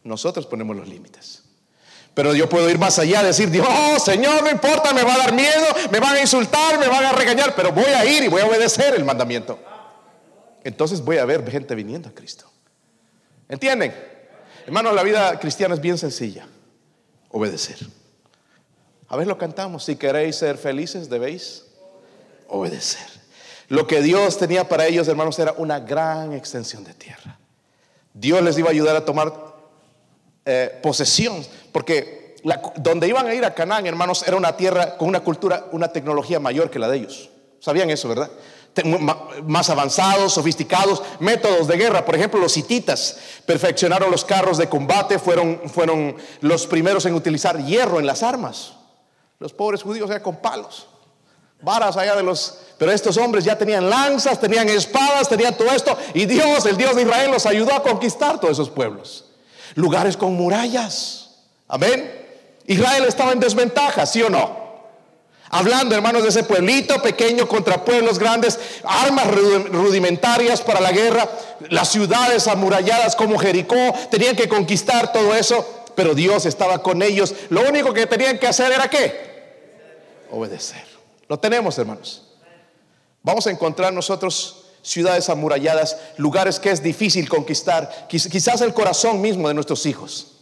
Nosotros ponemos los límites. Pero yo puedo ir más allá, decir, Dios, Señor, no importa, me va a dar miedo, me van a insultar, me van a regañar, pero voy a ir y voy a obedecer el mandamiento. Entonces voy a ver gente viniendo a Cristo. ¿Entienden? Hermano, la vida cristiana es bien sencilla. Obedecer. A ver, lo cantamos. Si queréis ser felices, debéis obedecer. Lo que Dios tenía para ellos, hermanos, era una gran extensión de tierra. Dios les iba a ayudar a tomar eh, posesión, porque donde iban a ir a Canaán, hermanos, era una tierra con una cultura, una tecnología mayor que la de ellos. ¿Sabían eso, verdad? Más avanzados, sofisticados, métodos de guerra. Por ejemplo, los hititas perfeccionaron los carros de combate, fueron, fueron los primeros en utilizar hierro en las armas. Los pobres judíos eran con palos, varas allá de los... Pero estos hombres ya tenían lanzas, tenían espadas, tenían todo esto. Y Dios, el Dios de Israel, los ayudó a conquistar todos esos pueblos. Lugares con murallas. Amén. Israel estaba en desventaja, ¿sí o no? Hablando, hermanos, de ese pueblito pequeño contra pueblos grandes, armas rudimentarias para la guerra, las ciudades amuralladas como Jericó, tenían que conquistar todo eso, pero Dios estaba con ellos. Lo único que tenían que hacer era qué? Obedecer. Lo tenemos, hermanos. Vamos a encontrar nosotros ciudades amuralladas, lugares que es difícil conquistar, quizás el corazón mismo de nuestros hijos.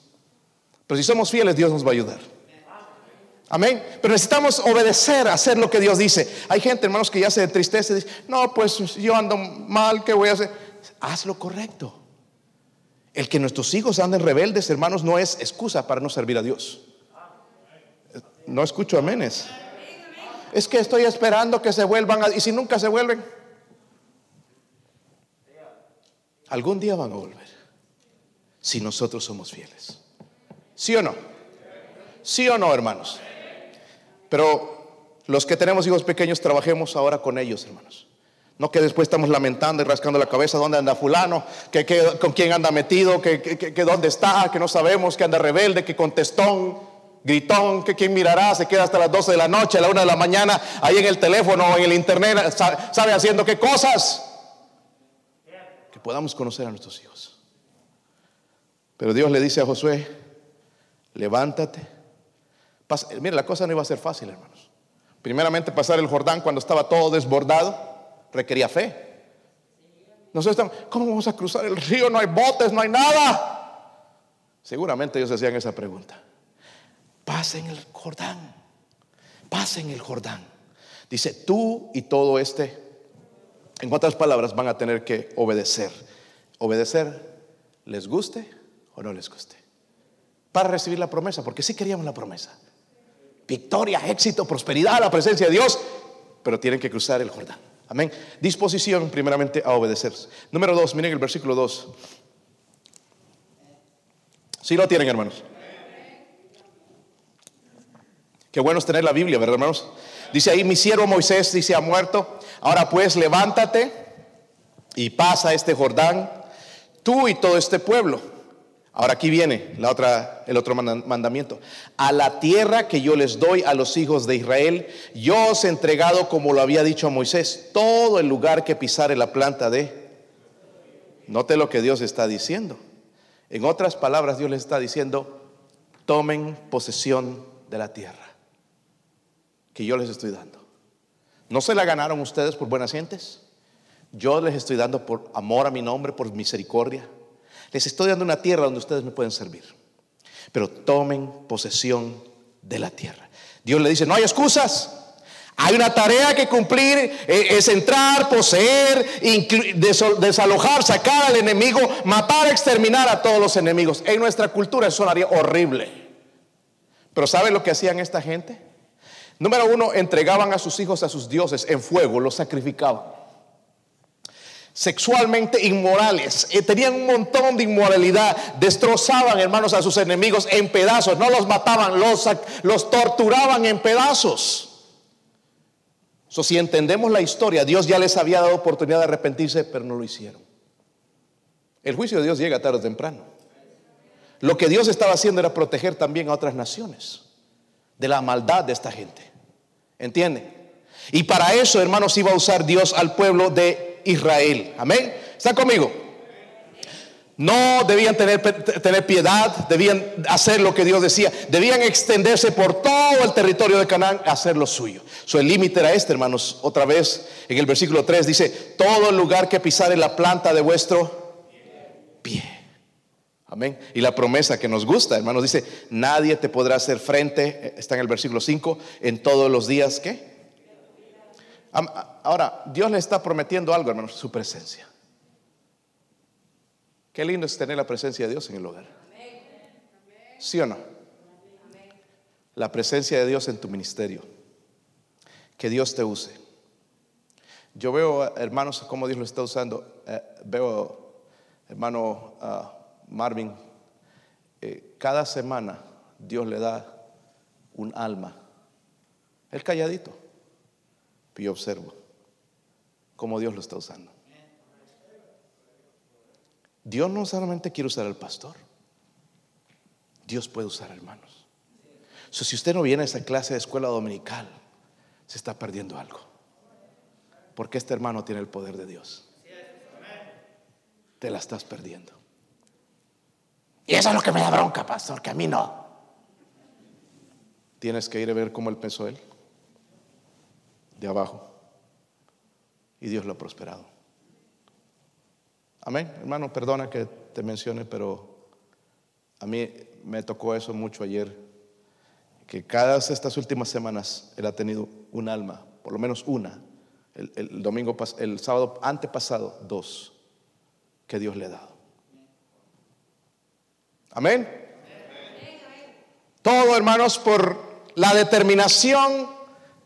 Pero si somos fieles, Dios nos va a ayudar. Amén. Pero necesitamos obedecer, hacer lo que Dios dice. Hay gente, hermanos, que ya se entristece y dice, no, pues yo ando mal, ¿qué voy a hacer? Haz lo correcto. El que nuestros hijos anden rebeldes, hermanos, no es excusa para no servir a Dios. No escucho aménes. Es que estoy esperando que se vuelvan, y si nunca se vuelven, algún día van a volver. Si nosotros somos fieles. ¿Sí o no? ¿Sí o no, hermanos? Pero los que tenemos hijos pequeños, trabajemos ahora con ellos, hermanos. No que después estamos lamentando y rascando la cabeza dónde anda fulano, que, con quién anda metido, que, que, dónde está, que no sabemos, que anda rebelde, que contestón, gritón, que quién mirará, se queda hasta las 12 de la noche, a la 1 de la mañana, ahí en el teléfono en el internet, sabe haciendo qué cosas. Podamos conocer a nuestros hijos. Pero Dios le dice a Josué, levántate. mire, la cosa no iba a ser fácil, hermanos. Primeramente pasar el Jordán cuando estaba todo desbordado requería fe. Nosotros estamos, ¿cómo vamos a cruzar el río? No hay botes, no hay nada. Seguramente ellos hacían esa pregunta. Pasen el Jordán, pasen el Jordán. Dice, tú y todo este, en otras palabras, van a tener que obedecer. Obedecer, les guste o no les guste para recibir la promesa, porque sí queríamos la promesa. Victoria, éxito, prosperidad, la presencia de Dios, pero tienen que cruzar el Jordán. Amén. Disposición primeramente a obedecer. Número dos, miren el versículo dos. Si lo tienen, hermanos. Qué bueno es tener la Biblia, ¿verdad, hermanos? Dice ahí, mi siervo Moisés dice, ha muerto. Ahora pues, levántate y pasa este Jordán, tú y todo este pueblo Ahora aquí viene la otra, el otro mandamiento. A la tierra que yo les doy a los hijos de Israel, yo os he entregado, como lo había dicho Moisés, todo el lugar que pisare la planta de... Note lo que Dios está diciendo. En otras palabras, Dios les está diciendo, tomen posesión de la tierra que yo les estoy dando. ¿No se la ganaron ustedes por buenas gentes? Yo les estoy dando por amor a mi nombre, por misericordia. Les estoy dando una tierra donde ustedes me pueden servir. Pero tomen posesión de la tierra. Dios le dice, no hay excusas. Hay una tarea que cumplir, eh, es entrar, poseer, desalojar, sacar al enemigo, matar, exterminar a todos los enemigos. En nuestra cultura eso sonaría horrible. Pero ¿saben lo que hacían esta gente? Número uno, entregaban a sus hijos a sus dioses en fuego, los sacrificaban sexualmente inmorales, eh, tenían un montón de inmoralidad, destrozaban, hermanos, a sus enemigos en pedazos, no los mataban, los, los torturaban en pedazos. So, si entendemos la historia, Dios ya les había dado oportunidad de arrepentirse, pero no lo hicieron. El juicio de Dios llega tarde o temprano. Lo que Dios estaba haciendo era proteger también a otras naciones de la maldad de esta gente. ¿Entienden? Y para eso, hermanos, iba a usar Dios al pueblo de Israel. Amén. ¿Están conmigo? No debían tener, tener, piedad, debían hacer lo que Dios decía, debían extenderse por todo el territorio de Canaán a hacer lo suyo. Su el límite era este, hermanos. Otra vez en el versículo 3 dice, todo lugar que pisare la planta de vuestro pie. Amén. Y la promesa que nos gusta, hermanos, dice, nadie te podrá hacer frente, está en el versículo 5, en todos los días que Ahora, Dios le está prometiendo algo, hermanos, su presencia. Qué lindo es tener la presencia de Dios en el hogar. ¿Sí o no? la presencia de Dios en tu ministerio. Que Dios te use. Yo veo, hermanos, cómo Dios lo está usando. Eh, veo, hermano ah, Marvin, eh, cada semana Dios le da un alma. El calladito. Y yo observo cómo Dios lo está usando. Dios no solamente quiere usar al pastor. Dios puede usar hermanos. si usted no viene a esa clase de escuela dominical, se está perdiendo algo. Porque este hermano tiene el poder de Dios. Te la estás perdiendo. Y eso es lo que me da bronca, pastor, que a mí no. Tienes que ir a ver cómo él pensó él. De abajo. Y Dios lo ha prosperado. Amén. Hermano, perdona que te mencione, pero a mí me tocó eso mucho ayer. Que cada estas últimas semanas él ha tenido un alma, por lo menos una. El, domingo, el sábado antepasado, dos, que Dios le ha dado. Amén. Todo, hermanos, por la determinación,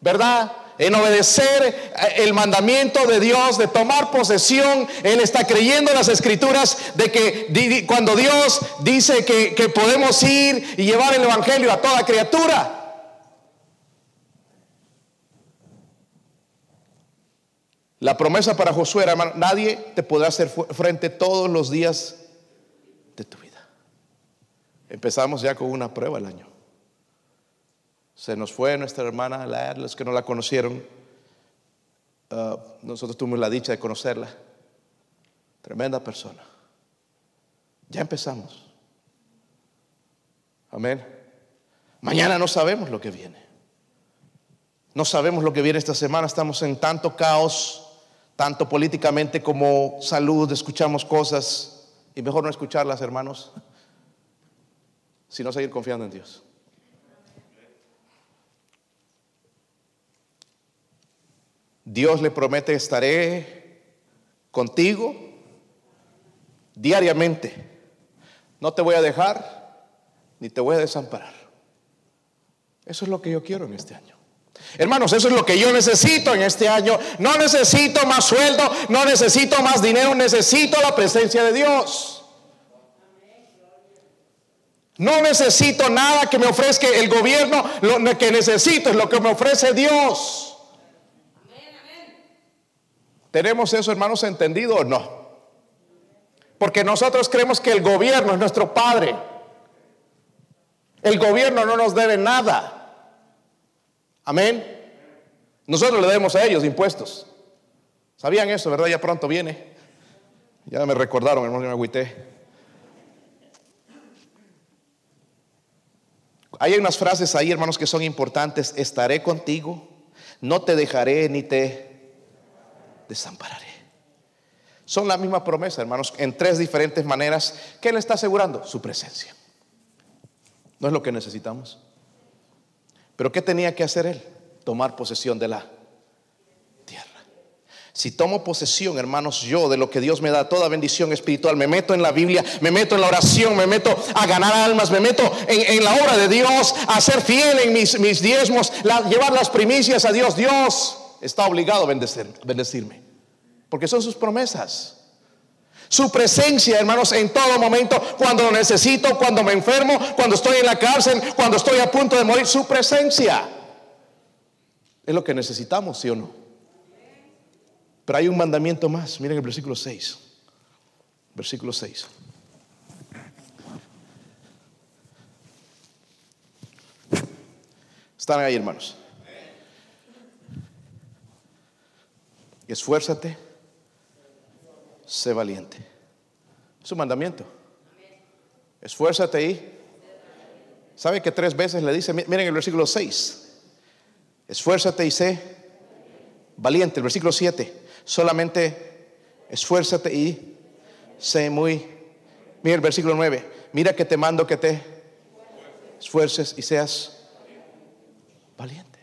¿verdad? En obedecer eh, el mandamiento de Dios, de tomar posesión. Él está creyendo en las escrituras de que cuando Dios dice que, que podemos ir y llevar el Evangelio a toda criatura. La promesa para Josué era, nadie te podrá hacer frente todos los días. Empezamos ya con una prueba el año. Se nos fue nuestra hermana Laer, los que no la conocieron. Ah, nosotros tuvimos la dicha de conocerla. Tremenda persona. Ya empezamos. Amén. Mañana no sabemos lo que viene. No sabemos lo que viene esta semana. Estamos en tanto caos, tanto políticamente como salud. Escuchamos cosas y mejor no escucharlas, hermanos, sino seguir confiando en Dios. Dios le promete, estaré contigo diariamente. No te voy a dejar ni te voy a desamparar. Eso es lo que yo quiero en este año. Hermanos, eso es lo que yo necesito en este año. No necesito más sueldo, no necesito más dinero, necesito la presencia de Dios. No necesito nada que me ofrezca el gobierno, lo que necesito es lo que me ofrece Dios. ¿Tenemos eso, hermanos, entendido o no? Porque nosotros creemos que el gobierno es nuestro padre. El gobierno no nos debe nada. Amén. Nosotros le debemos a ellos impuestos. ¿Sabían eso, verdad? Ya pronto viene. Ya me recordaron, hermano, me agüité. Hay unas frases ahí, hermanos, que son importantes. Estaré contigo, no te dejaré ni te desampararé. Son la misma promesa, hermanos, en tres diferentes maneras. ¿Qué le está asegurando? Su presencia. ¿No es lo que necesitamos? Pero ¿qué tenía que hacer él? Tomar posesión de la. Si tomo posesión, hermanos, yo de lo que Dios me da, toda bendición espiritual, me meto en la Biblia, me meto en la oración, me meto a ganar almas, me meto en, la obra de Dios, a ser fiel en mis, diezmos, llevar las primicias a Dios. Dios está obligado a bendecirme. Porque son sus promesas. Su presencia, hermanos, en todo momento, cuando lo necesito, cuando me enfermo, cuando estoy en la cárcel, cuando estoy a punto de morir, su presencia. Es lo que necesitamos, ¿sí o no? Pero hay un mandamiento más. Miren el versículo 6. Versículo 6. Están ahí, hermanos. Esfuérzate, sé valiente. Es un mandamiento. Esfuérzate ahí. ¿Sabe que tres veces le dice, miren el versículo 6, esfuérzate y sé valiente. El versículo 7, solamente esfuérzate y sé muy. Mira el versículo 9, mira que te mando que te esfuerces y seas valiente.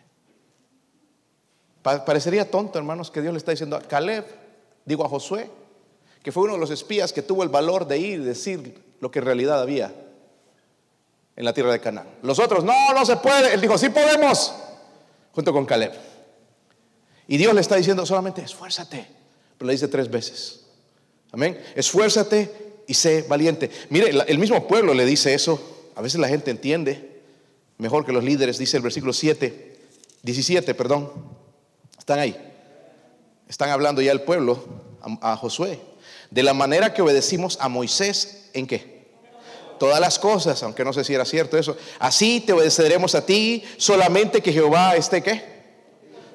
Parecería tonto, hermanos, que Dios le está diciendo a Caleb, digo a Josué, que fue uno de los espías que tuvo el valor de ir y decir lo que en realidad había. en la tierra de Canaán. Los otros, no, no se puede. Él dijo, sí podemos, junto con Caleb. Y Dios le está diciendo solamente, esfuérzate. Pero le dice tres veces. Amén. Esfuérzate y sé valiente. Mire, el mismo pueblo le dice eso. A veces la gente entiende mejor que los líderes, dice el versículo 7, 17, perdón. Están ahí. Están hablando ya el pueblo a, a Josué. De la manera que obedecimos a Moisés, ¿en qué? todas las cosas, aunque no sé si era cierto eso. Así te obedeceremos a ti, solamente que Jehová esté qué.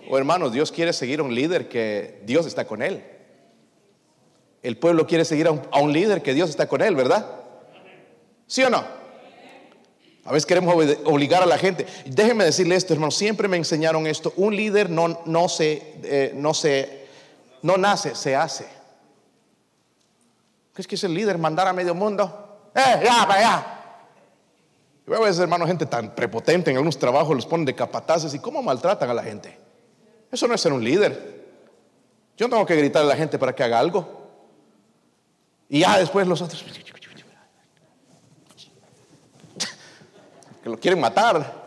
O oh, hermanos, Dios quiere seguir a un líder que Dios está con él. El pueblo quiere seguir a un, a un líder que Dios está con él, ¿verdad? ¿Sí o no? A veces queremos obligar a la gente. Déjenme decirle esto, hermano. Siempre me enseñaron esto. Un líder no, no se, eh, no se, no nace, se hace. ¿Qué es que es el líder mandar a medio mundo? ¡Eh, ya, para allá! Y a veces, hermano, gente tan prepotente en algunos trabajos los ponen de capataces y cómo maltratan a la gente. Eso no es ser un líder. Yo no tengo que gritar a la gente para que haga algo. Y ya después los otros que lo quieren matar.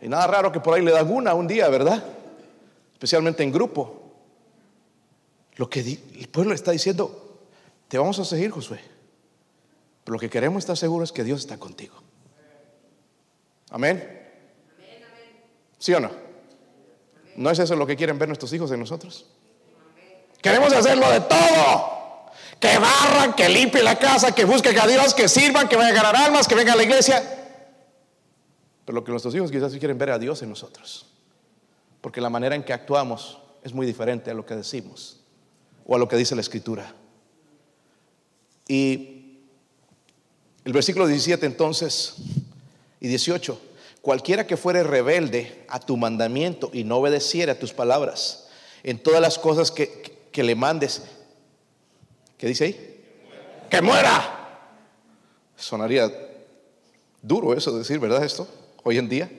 Y nada raro que por ahí le dan una un día, ¿verdad? Especialmente en grupo. Lo que el pueblo está diciendo, te vamos a seguir, Josué. Pero lo que queremos estar seguros es que Dios está contigo. Amén. ¿Sí o no? ¿No es eso lo que quieren ver nuestros hijos en nosotros? Queremos hacerlo de todo. Que barran, que limpien la casa, que busquen a Dios, que sirvan, que vayan a ganar almas, que vengan a la iglesia. Pero lo que nuestros hijos quizás quieren ver a Dios en nosotros. Porque la manera en que actuamos es muy diferente a lo que decimos o a lo que dice la escritura. Y el versículo 17 entonces y 18, cualquiera que fuere rebelde a tu mandamiento y no obedeciera a tus palabras en todas las cosas que, que, le mandes, ¿qué dice ahí? Que muera. Sonaría duro eso decir, ¿verdad? Esto, hoy en día.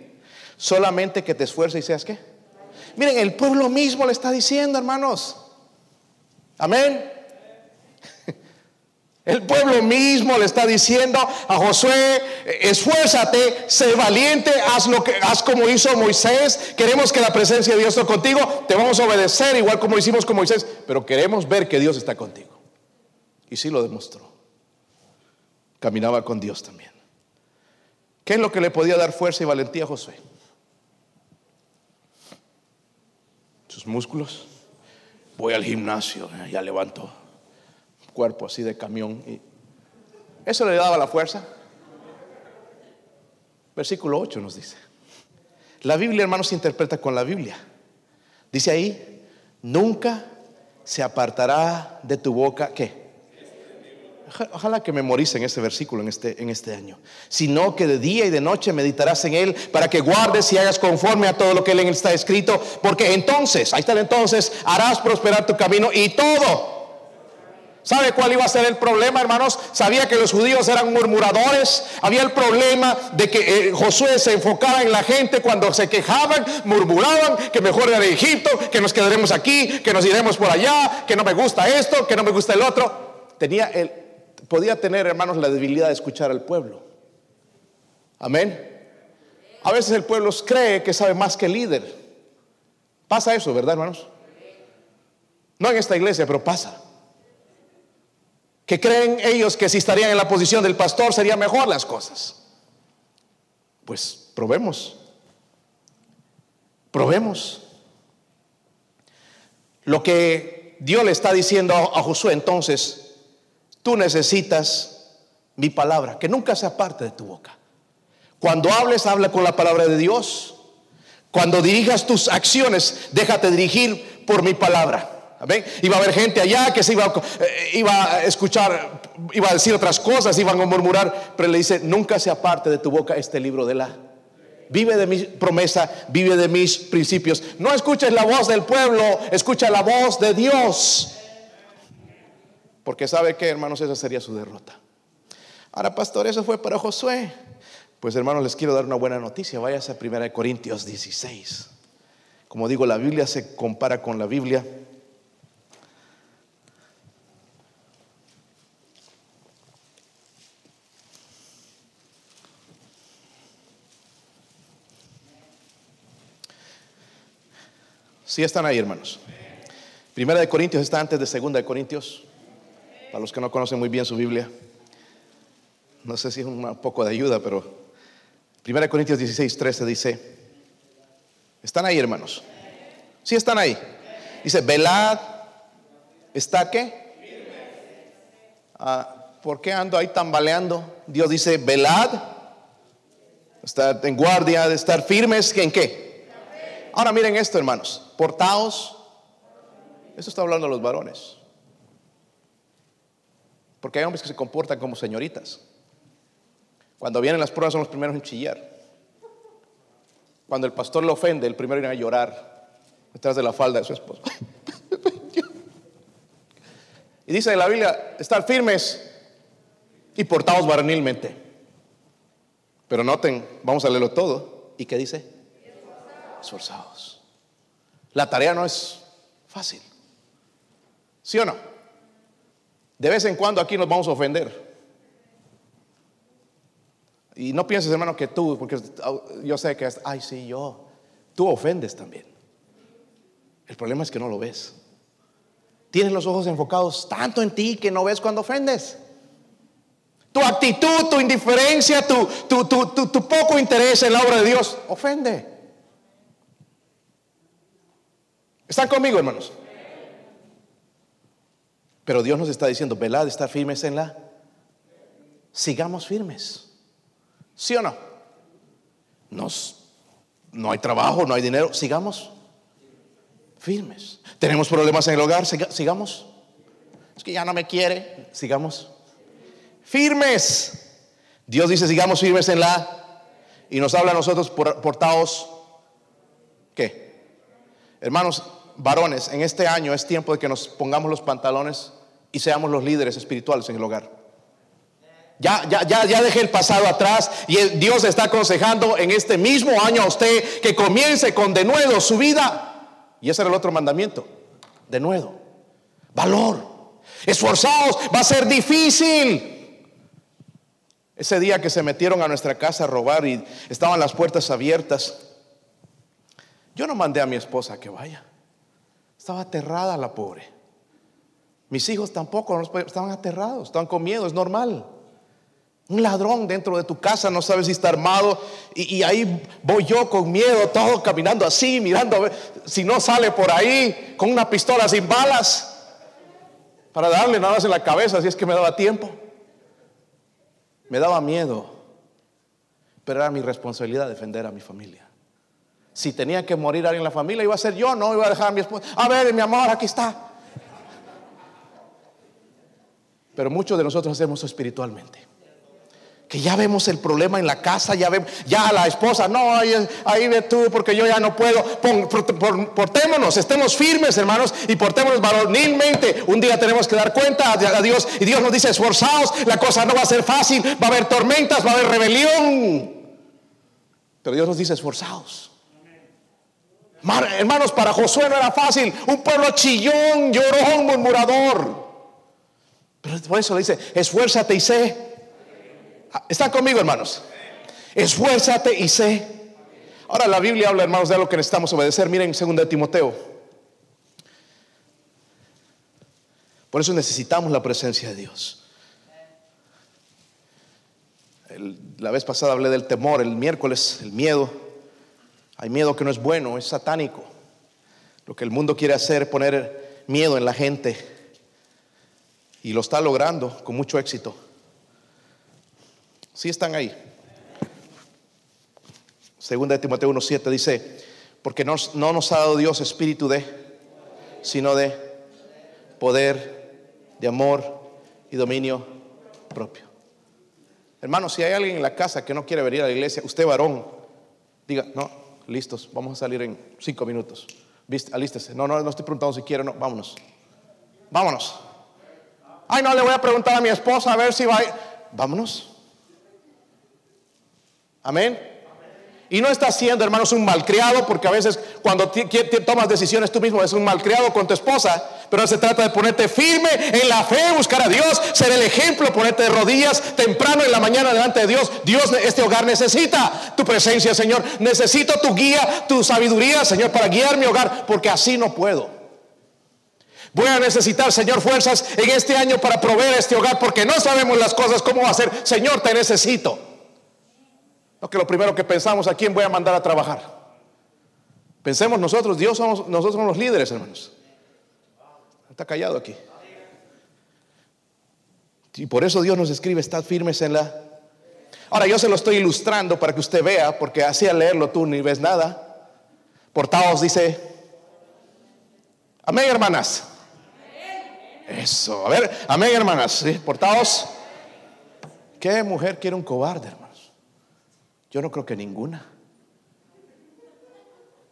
Solamente que te esfuerces y seas qué. Miren, el pueblo mismo le está diciendo, hermanos. Amén. El pueblo mismo le está diciendo a Josué, esfuérzate, sé valiente, haz lo que haz como hizo Moisés. Queremos que la presencia de Dios esté contigo, te vamos a obedecer igual como hicimos con Moisés, pero queremos ver que Dios está contigo. Y sí lo demostró. Caminaba con Dios también. ¿Qué es lo que le podía dar fuerza y valentía a Josué? Sus músculos. Voy al gimnasio, ya levanto cuerpo así de camión. Y eso le daba la fuerza. Versículo 8 nos dice. La Biblia, hermanos, se interpreta con la Biblia. Dice ahí, nunca se apartará de tu boca, ¿qué? Ojalá que memoricen este versículo en este, en este año. Sino que de día y de noche meditarás en él para que guardes y hagas conforme a todo lo que en él está escrito. Porque entonces, ahí está el entonces, harás prosperar tu camino y todo ¿Sabe cuál iba a ser el problema, hermanos? Sabía que los judíos eran murmuradores. Había el problema de que eh, Josué se enfocara en la gente cuando se quejaban, murmuraban que mejor era Egipto, que nos quedaremos aquí, que nos iremos por allá, que no me gusta esto, que no me gusta el otro. Tenía el, podía tener, hermanos, la debilidad de escuchar al pueblo. Amén. A veces el pueblo cree que sabe más que el líder. Pasa eso, ¿verdad, hermanos? No en esta iglesia, pero pasa que creen ellos que si estarían en la posición del pastor serían mejor las cosas. Pues probemos, probemos. Lo que Dios le está diciendo a Josué entonces, tú necesitas mi palabra, que nunca sea parte de tu boca. Cuando hables, habla con la palabra de Dios. Cuando dirijas tus acciones, déjate dirigir por mi palabra. Iba a haber gente allá que se iba, eh, iba a escuchar, iba a decir otras cosas, iban a murmurar, pero le dice, nunca se aparte de tu boca este libro de la... Vive de mi promesa, vive de mis principios. No escuches la voz del pueblo, escucha la voz de Dios. Porque sabe que, hermanos, esa sería su derrota. Ahora, pastor, eso fue para Josué. Pues, hermanos, les quiero dar una buena noticia. Váyase a 1 Corintios 16. Como digo, la Biblia se compara con la Biblia. Sí están ahí, hermanos. Primera de Corintios está antes de Segunda de Corintios. Para los que no conocen muy bien su Biblia. No sé si es un poco de ayuda, pero Primera de Corintios 16, 13 dice, ¿están ahí, hermanos? Sí están ahí. Dice, velad, ¿está qué? Ah, ¿Por qué ando ahí tambaleando? Dios dice, velad, estar en guardia, de estar firmes, ¿en qué? Ahora miren esto, hermanos, portaos. Esto está hablando a los varones. Porque hay hombres que se comportan como señoritas. Cuando vienen las pruebas son los primeros en chillar. Cuando el pastor le ofende, el primero viene a llorar detrás de la falda de su esposo. y dice en la Biblia, estar firmes y portados varonilmente. Pero noten, vamos a leerlo todo. ¿Y qué dice? Esforzados. La tarea no es fácil. ¿Sí o no? De vez en cuando aquí nos vamos a ofender. Y no pienses, hermano, que tú, porque yo sé que, es, ay, sí, yo, tú ofendes también. El problema es que no lo ves. Tienes los ojos enfocados tanto en ti que no ves cuando ofendes. Tu actitud, tu indiferencia, tu, tu, tu, tu, poco interés en la obra de Dios ofende. ¿Están conmigo, hermanos? Pero Dios nos está diciendo, velad, estar firmes en la... Sigamos firmes. ¿Sí o no? Nos, no hay trabajo, no hay dinero. Sigamos firmes. Tenemos problemas en el hogar, sigamos. Es que ya no me quiere, sigamos firmes. Dios dice, sigamos firmes en la... Y nos habla a nosotros por, portados, ¿qué? Hermanos, varones, en este año es tiempo de que nos pongamos los pantalones y seamos los líderes espirituales en el hogar. Ya, ya, ya, ya dejé el pasado atrás y Dios está aconsejando en este mismo año a usted que comience con de nuevo su vida. Y ese era el otro mandamiento, de nuevo. Valor. Esforzados, va a ser difícil. Ese día que se metieron a nuestra casa a robar y estaban las puertas abiertas, yo no mandé a mi esposa que vaya. Estaba aterrada la pobre. Mis hijos tampoco estaban aterrados, estaban con miedo, es normal. Un ladrón dentro de tu casa, no sabes si está armado. Y, ahí voy yo con miedo, todo caminando así, mirando a si no sale por ahí con una pistola sin balas. Para darle nada más en la cabeza, si es que me daba tiempo. Me daba miedo, pero era mi responsabilidad defender a mi familia. Si tenía que morir alguien en la familia, iba a ser yo, no iba a dejar a mi esposa. A ver, mi amor, aquí está. Pero muchos de nosotros hacemos eso espiritualmente que ya vemos el problema en la casa, ya vemos, ya la esposa, no, ahí, ahí ve tú, porque yo ya no puedo. portémonos, estemos firmes, hermanos, y portémonos varonilmente. Un día tenemos que dar cuenta a Dios, y Dios nos dice, esforzados, la cosa no va a ser fácil, va a haber tormentas, va a haber rebelión. Pero Dios nos dice, esforzados. Hermanos, para Josué no era fácil, un pueblo chillón, llorón, murmurador. Pero por eso le dice, esfuérzate y sé ¿Están conmigo, hermanos? Esfuérzate y sé. Ahora la Biblia habla, hermanos, de algo que necesitamos obedecer. Miren 2 de Timoteo. Por eso necesitamos la presencia de Dios. la vez pasada hablé del temor, el miércoles, el miedo. Hay miedo que no es bueno, es satánico. Lo que el mundo quiere hacer es poner miedo en la gente. Y lo está logrando con mucho éxito. Si están ahí. Segunda de Timoteo 1.7 dice, porque no, no nos ha dado Dios espíritu de, sino de poder, de amor y dominio propio. Hermano, si hay alguien en la casa que no quiere venir a la iglesia, usted varón, diga, no, listos, vamos a salir en cinco minutos. Alístese. No, no, no estoy preguntando si quiere, no, vámonos. Vámonos. Ay, no, le voy a preguntar a mi esposa a ver si va. Vámonos. Amén. Y no estás siendo, hermanos, un malcriado, porque a veces cuando tomas decisiones tú mismo es un malcriado con tu esposa, pero se trata de ponerte firme en la fe, buscar a Dios, ser el ejemplo, ponerte de rodillas temprano en la mañana delante de Dios. Dios, este hogar necesita tu presencia, Señor. Necesito tu guía, tu sabiduría, Señor, para guiar mi hogar, porque así no puedo. Voy a necesitar, Señor, fuerzas en este año para proveer este hogar, porque no sabemos las cosas, cómo va a ser. Señor, te necesito. No que lo primero que pensamos, ¿a quién voy a mandar a trabajar? Pensemos nosotros, Dios somos, nosotros somos los líderes, hermanos. Está callado aquí. Y por eso Dios nos escribe, estad firmes en la... Ahora yo se lo estoy ilustrando para que usted vea, porque así al leerlo tú ni ves nada. Portaos dice, amén hermanas. Eso, a ver, amén hermanas, ¿sí? portaos. ¿Qué mujer quiere un cobarde, hermano? Yo no creo que ninguna.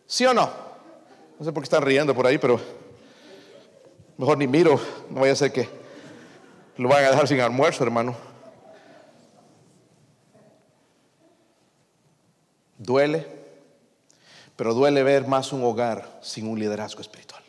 ¿Sí o no? No sé por qué están riendo por ahí, pero mejor ni miro. No vaya a ser que lo vayan a dejar sin almuerzo, hermano. Duele, pero duele ver más un hogar sin un liderazgo espiritual.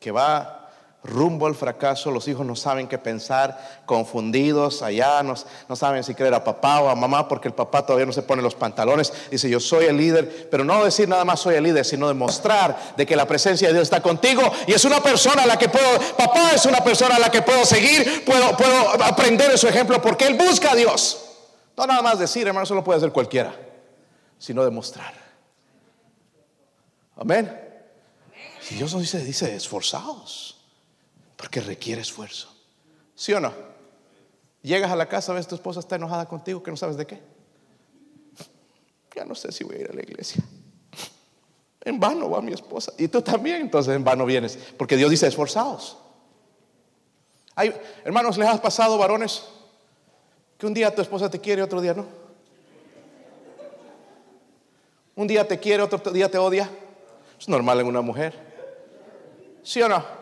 Que va rumbo al fracaso, los hijos no saben qué pensar, confundidos allá, no, no, saben si creer a papá o a mamá porque el papá todavía no se pone los pantalones, dice yo soy el líder, pero no decir nada más soy el líder, sino demostrar de que la presencia de Dios está contigo y es una persona a la que puedo, papá es una persona a la que puedo seguir, puedo, puedo aprender de su ejemplo porque él busca a Dios. No nada más decir, hermano, eso lo puede hacer cualquiera, sino demostrar. Amén. Y Dios nos dice, dice, esforzados. Porque requiere esfuerzo. ¿Sí o no? Llegas a la casa, ves tu esposa está enojada contigo, que no sabes de qué. Ya no sé si voy a ir a la iglesia. En vano va mi esposa. Y tú también, entonces en vano vienes. Porque Dios dice esforzados. Hay, hermanos, ¿les has pasado varones? Que un día tu esposa te quiere, otro día no. Un día te quiere, otro día te odia. Es normal en una mujer. ¿Sí o no?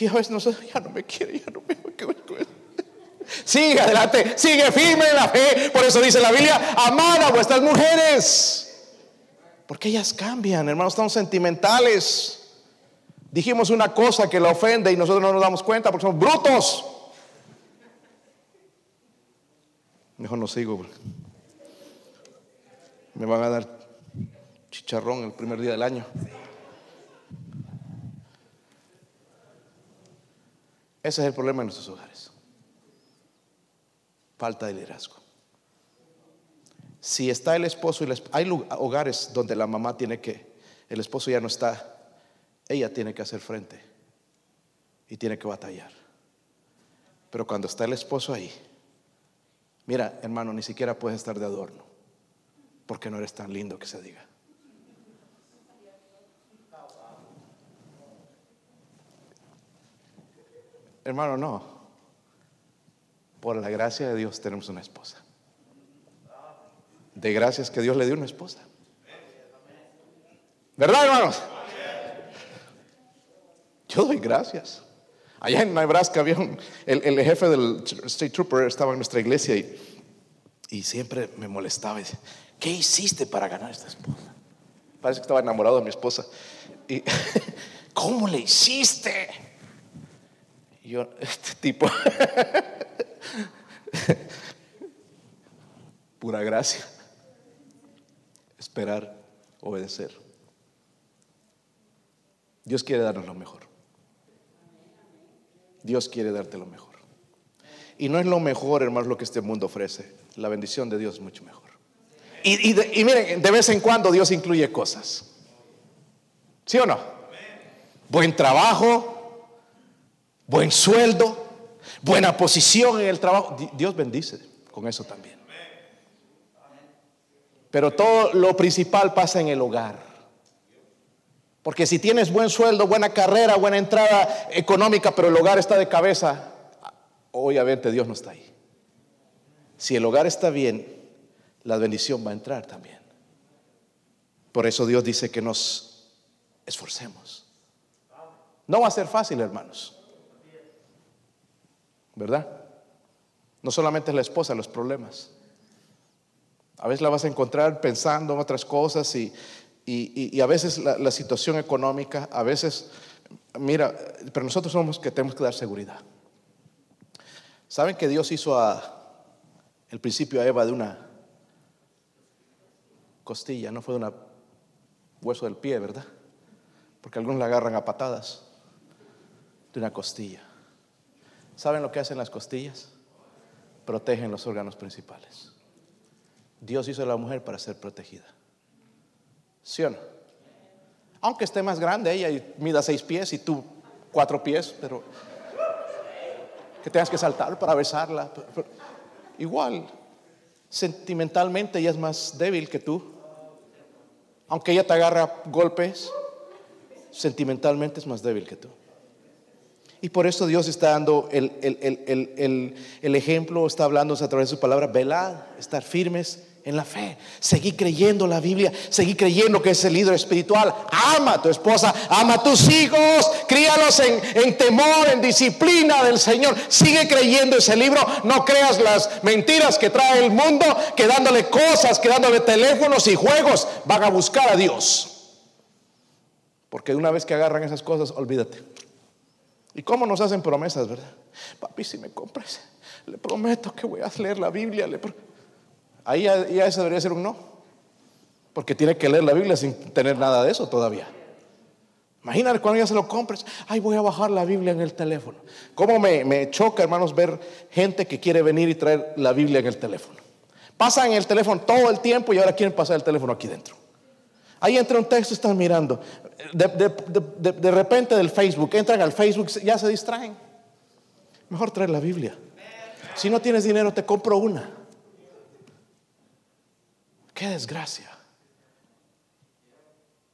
Y a veces nosotros, ya no me quiere, ya no me Sigue adelante, sigue firme en la fe. Por eso dice la Biblia, amad a vuestras mujeres. Porque ellas cambian, hermanos, estamos sentimentales. Dijimos una cosa que la ofende y nosotros no nos damos cuenta porque somos brutos. Mejor no sigo. Me van a dar chicharrón el primer día del año. Ese es el problema en nuestros hogares. Falta de liderazgo. Si está el esposo y hay hogares donde la mamá tiene que, el esposo ya no está, ella tiene que hacer frente y tiene que batallar. Pero cuando está el esposo ahí, mira, hermano, ni siquiera puedes estar de adorno, porque no eres tan lindo que se diga. Hermano, no. Por la gracia de Dios tenemos una esposa. De gracias que Dios le dio una esposa. ¿Verdad, hermanos? Yo doy gracias. Allá en Nebraska había el, jefe del State Trooper, estaba en nuestra iglesia y, y siempre me molestaba. Y decía, ¿Qué hiciste para ganar esta esposa? Parece que estaba enamorado de mi esposa. Y, ¿Cómo le hiciste? Yo, este tipo, pura gracia, esperar, obedecer. Dios quiere darnos lo mejor. Dios quiere darte lo mejor. Y no es lo mejor, hermanos, lo que este mundo ofrece. La bendición de Dios es mucho mejor. Y, y miren, de vez en cuando Dios incluye cosas. ¿Sí o no? Buen trabajo, buen sueldo, buena posición en el trabajo. Dios bendice con eso también. Pero todo lo principal pasa en el hogar. Porque si tienes buen sueldo, buena carrera, buena entrada económica, pero el hogar está de cabeza, obviamente Dios no está ahí. Si el hogar está bien, la bendición va a entrar también. Por eso Dios dice que nos esforcemos. No va a ser fácil, hermanos. ¿Verdad? No solamente es la esposa los problemas. A veces la vas a encontrar pensando en otras cosas y, y, y a veces la, la, situación económica, a veces, mira, pero nosotros somos que tenemos que dar seguridad. ¿Saben que Dios hizo a, el principio a Eva de una costilla, no fue de un hueso del pie, ¿verdad? Porque algunos la agarran a patadas de una costilla. ¿Saben lo que hacen las costillas? Protegen los órganos principales. Dios hizo a la mujer para ser protegida. ¿Sí o no? Aunque esté más grande ella mida seis pies y tú cuatro pies, pero que tengas que saltar para besarla. Igual, sentimentalmente ella es más débil que tú. Aunque ella te agarra golpes, sentimentalmente es más débil que tú. Y por eso Dios está dando el, el, ejemplo, está hablando a través de su palabra, velad, estar firmes en la fe. Seguí creyendo la Biblia, seguí creyendo que es el líder espiritual. Ama a tu esposa, ama a tus hijos, críalos en, en, temor, en disciplina del Señor. Sigue creyendo ese libro. No creas las mentiras que trae el mundo, que dándole cosas, que dándole teléfonos y juegos, van a buscar a Dios. Porque una vez que agarran esas cosas, olvídate. ¿Y cómo nos hacen promesas, verdad? Papi, si me compras, le prometo que voy a leer la Biblia. Ahí ya, ya eso debería ser un no. Porque tiene que leer la Biblia sin tener nada de eso todavía. Imagínate cuando ya se lo compres. Ay, voy a bajar la Biblia en el teléfono. ¿Cómo me, me choca, hermanos, ver gente que quiere venir y traer la Biblia en el teléfono? Pasan el teléfono todo el tiempo y ahora quieren pasar el teléfono aquí dentro. Ahí entra un texto, están mirando. De, de, de, repente del Facebook, entran al Facebook, ya se distraen. Mejor traer la Biblia. Si no tienes dinero, te compro una. Qué desgracia.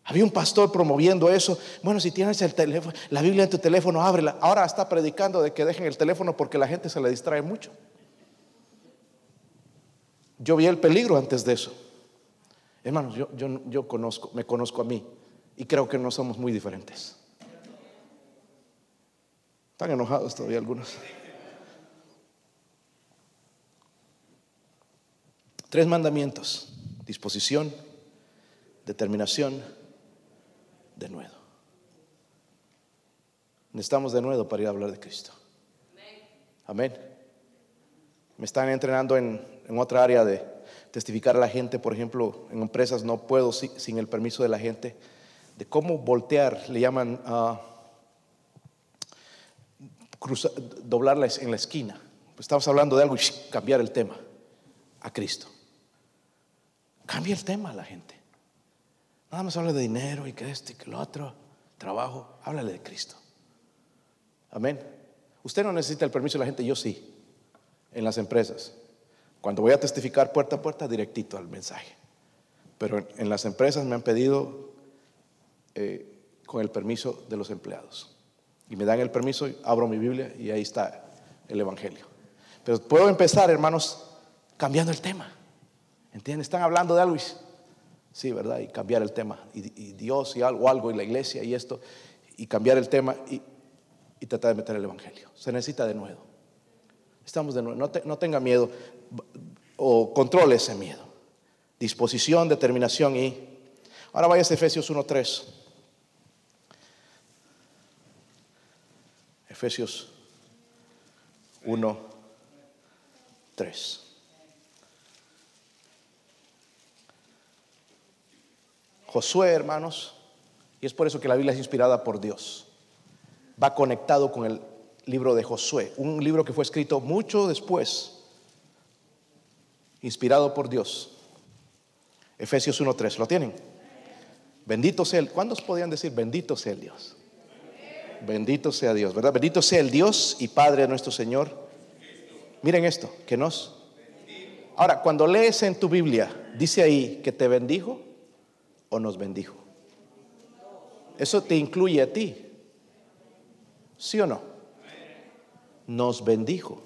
Había un pastor promoviendo eso. Bueno, si tienes el teléfono, la Biblia en tu teléfono, ábrela. Ahora está predicando de que dejen el teléfono porque la gente se le distrae mucho. Yo vi el peligro antes de eso. Hermanos, yo, yo, yo conozco, me conozco a mí y creo que no somos muy diferentes. Están enojados todavía algunos. Tres mandamientos disposición, determinación, de nuevo. Necesitamos de nuevo para ir a hablar de Cristo. Amén. Me están entrenando en, otra área de testificar a la gente, por ejemplo, en empresas no puedo sin el permiso de la gente, de cómo voltear, le llaman a doblarla en la esquina. Pues estamos hablando de algo y cambiar el tema a Cristo. Cambia el tema a la gente. Nada más habla de dinero y que esto y que lo otro, trabajo. Háblale de Cristo. Amén. Usted no necesita el permiso de la gente, yo sí, en las empresas. Cuando voy a testificar puerta a puerta, directito al mensaje. Pero en las empresas me han pedido eh, con el permiso de los empleados. Y me dan el permiso, abro mi Biblia y ahí está el Evangelio. Pero puedo empezar, hermanos, cambiando el tema. ¿Entienden? Están hablando de algo y, sí, ¿verdad? Y cambiar el tema. Y, Dios y algo, algo, y la iglesia y esto. Y cambiar el tema y, tratar de meter el Evangelio. Se necesita de nuevo. Estamos de nuevo. No, no tenga miedo o controle ese miedo. Disposición, determinación y... Ahora vaya a Efesios 1.3. Efesios 1.3. Josué, hermanos, y es por eso que la Biblia es inspirada por Dios, va conectado con el libro de Josué, un libro que fue escrito mucho después, inspirado por Dios. Efesios 1.3, ¿lo tienen? Bendito sea el, ¿cuántos podían decir bendito sea el Dios? Bendito sea Dios, ¿verdad? Bendito sea el Dios y Padre de nuestro Señor. Miren esto, que nos... Ahora, cuando lees en tu Biblia, dice ahí que te bendijo o nos bendijo? Eso te incluye a ti. ¿Sí o no? Nos bendijo.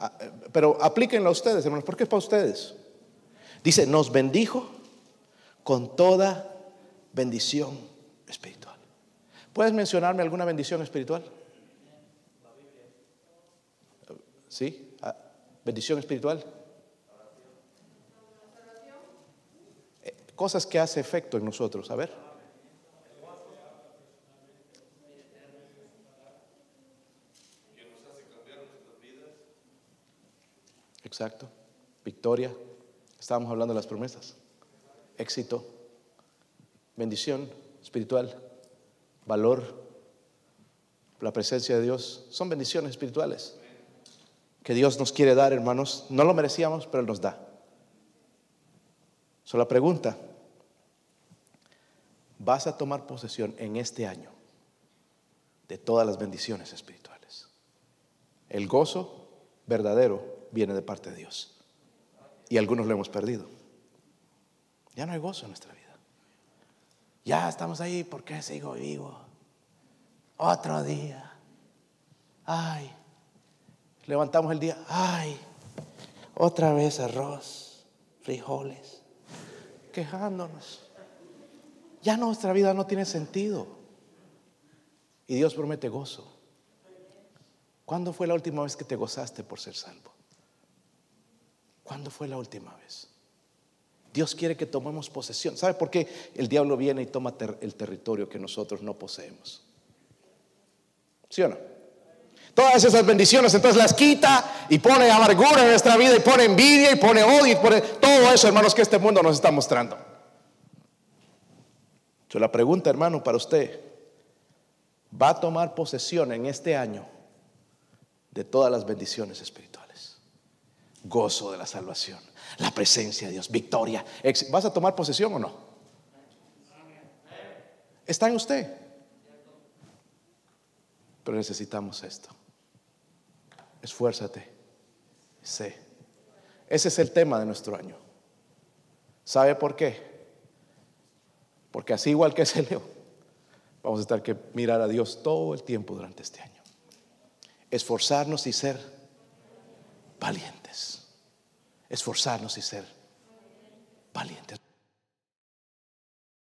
Ah, eh, pero aplíquenlo a ustedes, hermanos, porque es para ustedes. Dice, nos bendijo con toda bendición espiritual. ¿Puedes mencionarme alguna bendición espiritual? ¿Sí? Ah, ¿Bendición espiritual? Eh, cosas que hace efecto en nosotros, a ver. Exacto. Victoria. Estábamos hablando de las promesas. Éxito. Bendición espiritual. Valor. La presencia de Dios. Son bendiciones espirituales que Dios nos quiere dar, hermanos. No lo merecíamos, pero Él nos da. Solo la pregunta, ¿vas a tomar posesión en este año de todas las bendiciones espirituales? El gozo verdadero viene de parte de Dios. Y algunos lo hemos perdido. Ya no hay gozo en nuestra vida. Ya estamos ahí, ¿por qué sigo vivo? Otro día. Ay, levantamos el día, ay, otra vez arroz, frijoles, quejándonos. Ya nuestra vida no tiene sentido. Y Dios promete gozo. ¿Cuándo fue la última vez que te gozaste por ser salvo? ¿Cuándo fue la última vez? Dios quiere que tomemos posesión. ¿Sabe por qué el diablo viene y toma el territorio que nosotros no poseemos? ¿Sí o no? Todas esas bendiciones, entonces las quita y pone amargura en nuestra vida y pone envidia y pone odio y pone todo eso, hermanos, que este mundo nos está mostrando. Yo la pregunta, hermano, para usted, ¿va a tomar posesión en este año de todas las bendiciones espirituales? Gozo de la salvación, la presencia de Dios, victoria. ¿Vas a tomar posesión o no? Está en usted. Pero necesitamos esto esfuérzate, sé. Ese es el tema de nuestro año. ¿Sabe por qué? Porque así igual que ese leo, vamos a estar que mirar a Dios todo el tiempo durante este año. Esforzarnos y ser valientes. Esforzarnos y ser valientes.